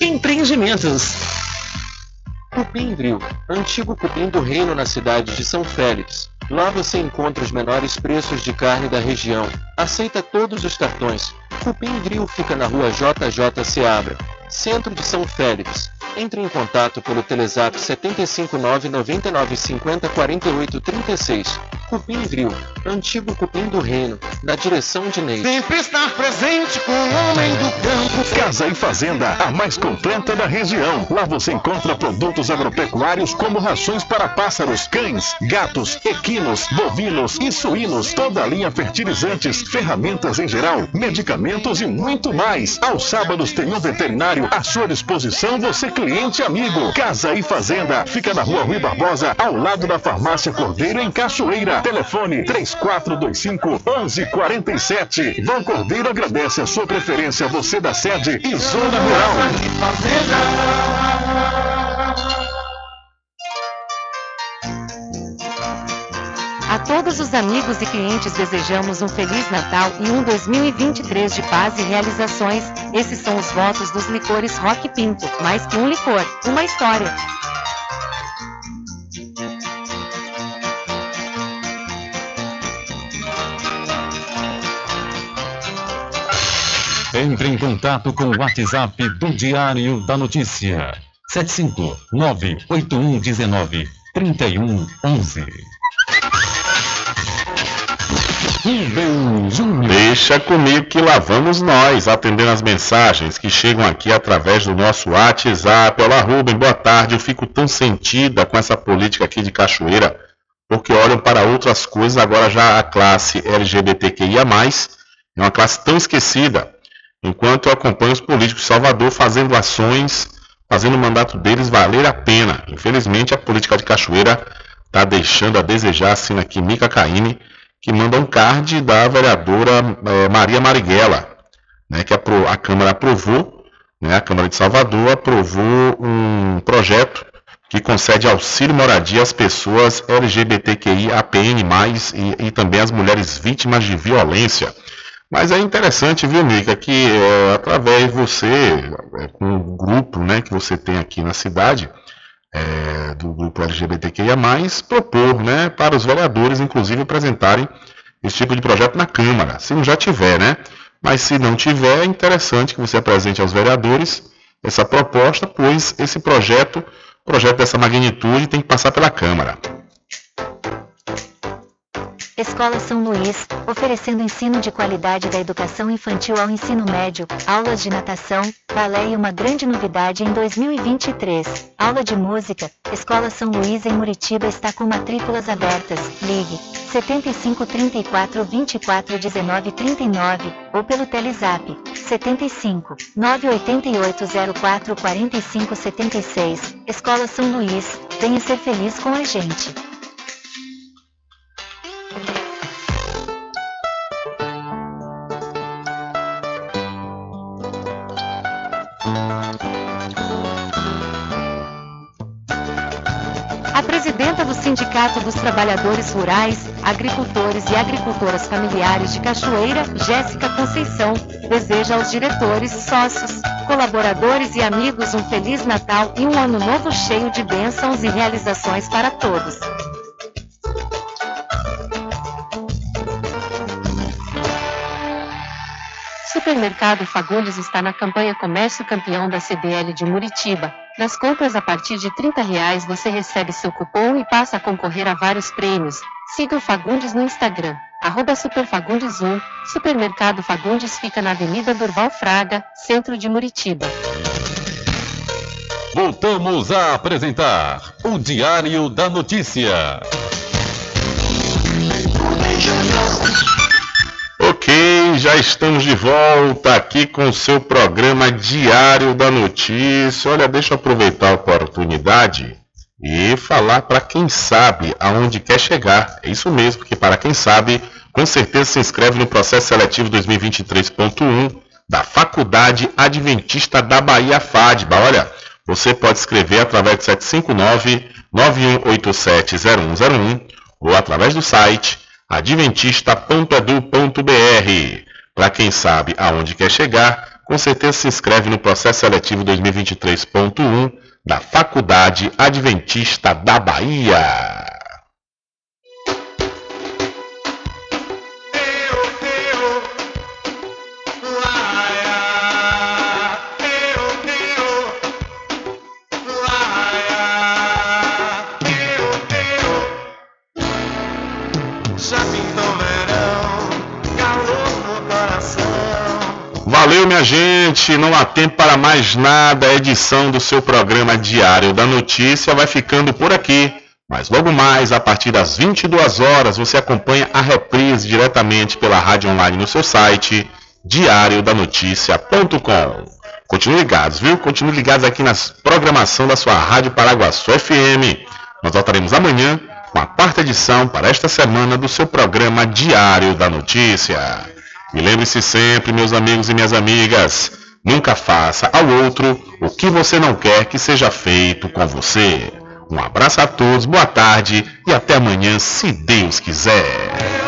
[SPEAKER 14] Empreendimentos.
[SPEAKER 18] Cupim Grill, antigo cupim do reino na cidade de São Félix. Lá você encontra os menores preços de carne da região. Aceita todos os cartões. Cupim Grill fica na rua JJ Seabra, centro de São Félix. Entre em contato pelo Telezap 759 9950 4836. Cupim Grill, antigo cupim do reino, na direção de Ney.
[SPEAKER 3] Sempre estar presente com o homem do campo. Casa e Fazenda, a mais completa da região. Lá você encontra produtos agropecuários como rações para pássaros, cães, gatos, equinos, bovinos e suínos, toda a linha fertilizantes, ferramentas em geral, medicamentos e muito mais. Aos sábados tem um veterinário à sua disposição, você cliente amigo. Casa e Fazenda, fica na rua Rui Barbosa, ao lado da farmácia Cordeiro, em Cachoeira. Telefone 3425 1147. Vão Cordeiro agradece a sua preferência, você da sede e Zona Rural.
[SPEAKER 19] A todos os amigos e clientes desejamos um Feliz Natal e um 2023 de paz e realizações. Esses são os votos dos licores Rock Pinto. Mais que um licor, uma história.
[SPEAKER 27] Entre em contato com o WhatsApp do Diário da Notícia. 759-8119-3111. Rubem Júnior.
[SPEAKER 2] Deixa comigo que lá vamos nós, atendendo as mensagens que chegam aqui através do nosso WhatsApp. Olá, Rubem, boa tarde. Eu fico tão sentida com essa política aqui de Cachoeira, porque olham para outras coisas. Agora já a classe LGBTQIA+, é uma classe tão esquecida. Enquanto eu acompanho os políticos de Salvador fazendo ações, fazendo o mandato deles valer a pena. Infelizmente, a política de Cachoeira está deixando a desejar, assina aqui Mica Caine, que manda um card da vereadora eh, Maria Marighella, né, que a, a Câmara aprovou, né, a Câmara de Salvador aprovou um projeto que concede auxílio moradia às pessoas LGBTQI, APN+, e, e também às mulheres vítimas de violência. Mas é interessante, viu, Mica, que é, através de você, é, com o grupo né, que você tem aqui na cidade, é, do grupo LGBTQIA+, propor né, para os vereadores, inclusive, apresentarem esse tipo de projeto na Câmara, se não já tiver, né? Mas se não tiver, é interessante que você apresente aos vereadores essa proposta, pois esse projeto, projeto dessa magnitude, tem que passar pela Câmara.
[SPEAKER 17] Escola São Luís, oferecendo ensino de qualidade da educação infantil ao ensino médio, aulas de natação, balé e uma grande novidade em 2023, aula de música. Escola São Luís em Muritiba está com matrículas abertas. Ligue 75 34 24 19 39 ou pelo Telezap 75 988 04 45 76. Escola São Luís, venha ser feliz com a gente.
[SPEAKER 19] Sindicato dos Trabalhadores Rurais, Agricultores e Agricultoras Familiares de Cachoeira, Jéssica Conceição, deseja aos diretores, sócios, colaboradores e amigos um Feliz Natal e um Ano Novo cheio de bênçãos e realizações para todos.
[SPEAKER 32] Supermercado Fagundes está na campanha Comércio Campeão da CDL de Muritiba. Nas compras a partir de 30 reais você recebe seu cupom e passa a concorrer a vários prêmios. Siga o Fagundes no Instagram, arroba Superfagundes1. Supermercado Fagundes fica na Avenida Durval Fraga, centro de Muritiba.
[SPEAKER 1] Voltamos a apresentar o Diário da Notícia.
[SPEAKER 2] Ok, já estamos de volta aqui com o seu programa Diário da Notícia. Olha, deixa eu aproveitar a oportunidade e falar para quem sabe aonde quer chegar. É isso mesmo, porque para quem sabe, com certeza se inscreve no processo seletivo 2023.1 da Faculdade Adventista da Bahia FADBA. Olha, você pode escrever através do 759 91870101 ou através do site adventista.edu.br. Para quem sabe aonde quer chegar, com certeza se inscreve no processo seletivo 2023.1 da Faculdade Adventista da Bahia. Valeu, minha gente. Não há tempo para mais nada. A edição do seu programa Diário da Notícia vai ficando por aqui. Mas logo mais, a partir das 22 horas, você acompanha a reprise diretamente pela rádio online no seu site diariodanoticia.com. Continue ligados, viu? Continue ligados aqui na programação da sua Rádio Paraguaçu FM. Nós voltaremos amanhã com a quarta edição para esta semana do seu programa Diário da Notícia. E lembre-se sempre, meus amigos e minhas amigas, nunca faça ao outro o que você não quer que seja feito com você. Um abraço a todos, boa tarde e até amanhã, se Deus quiser.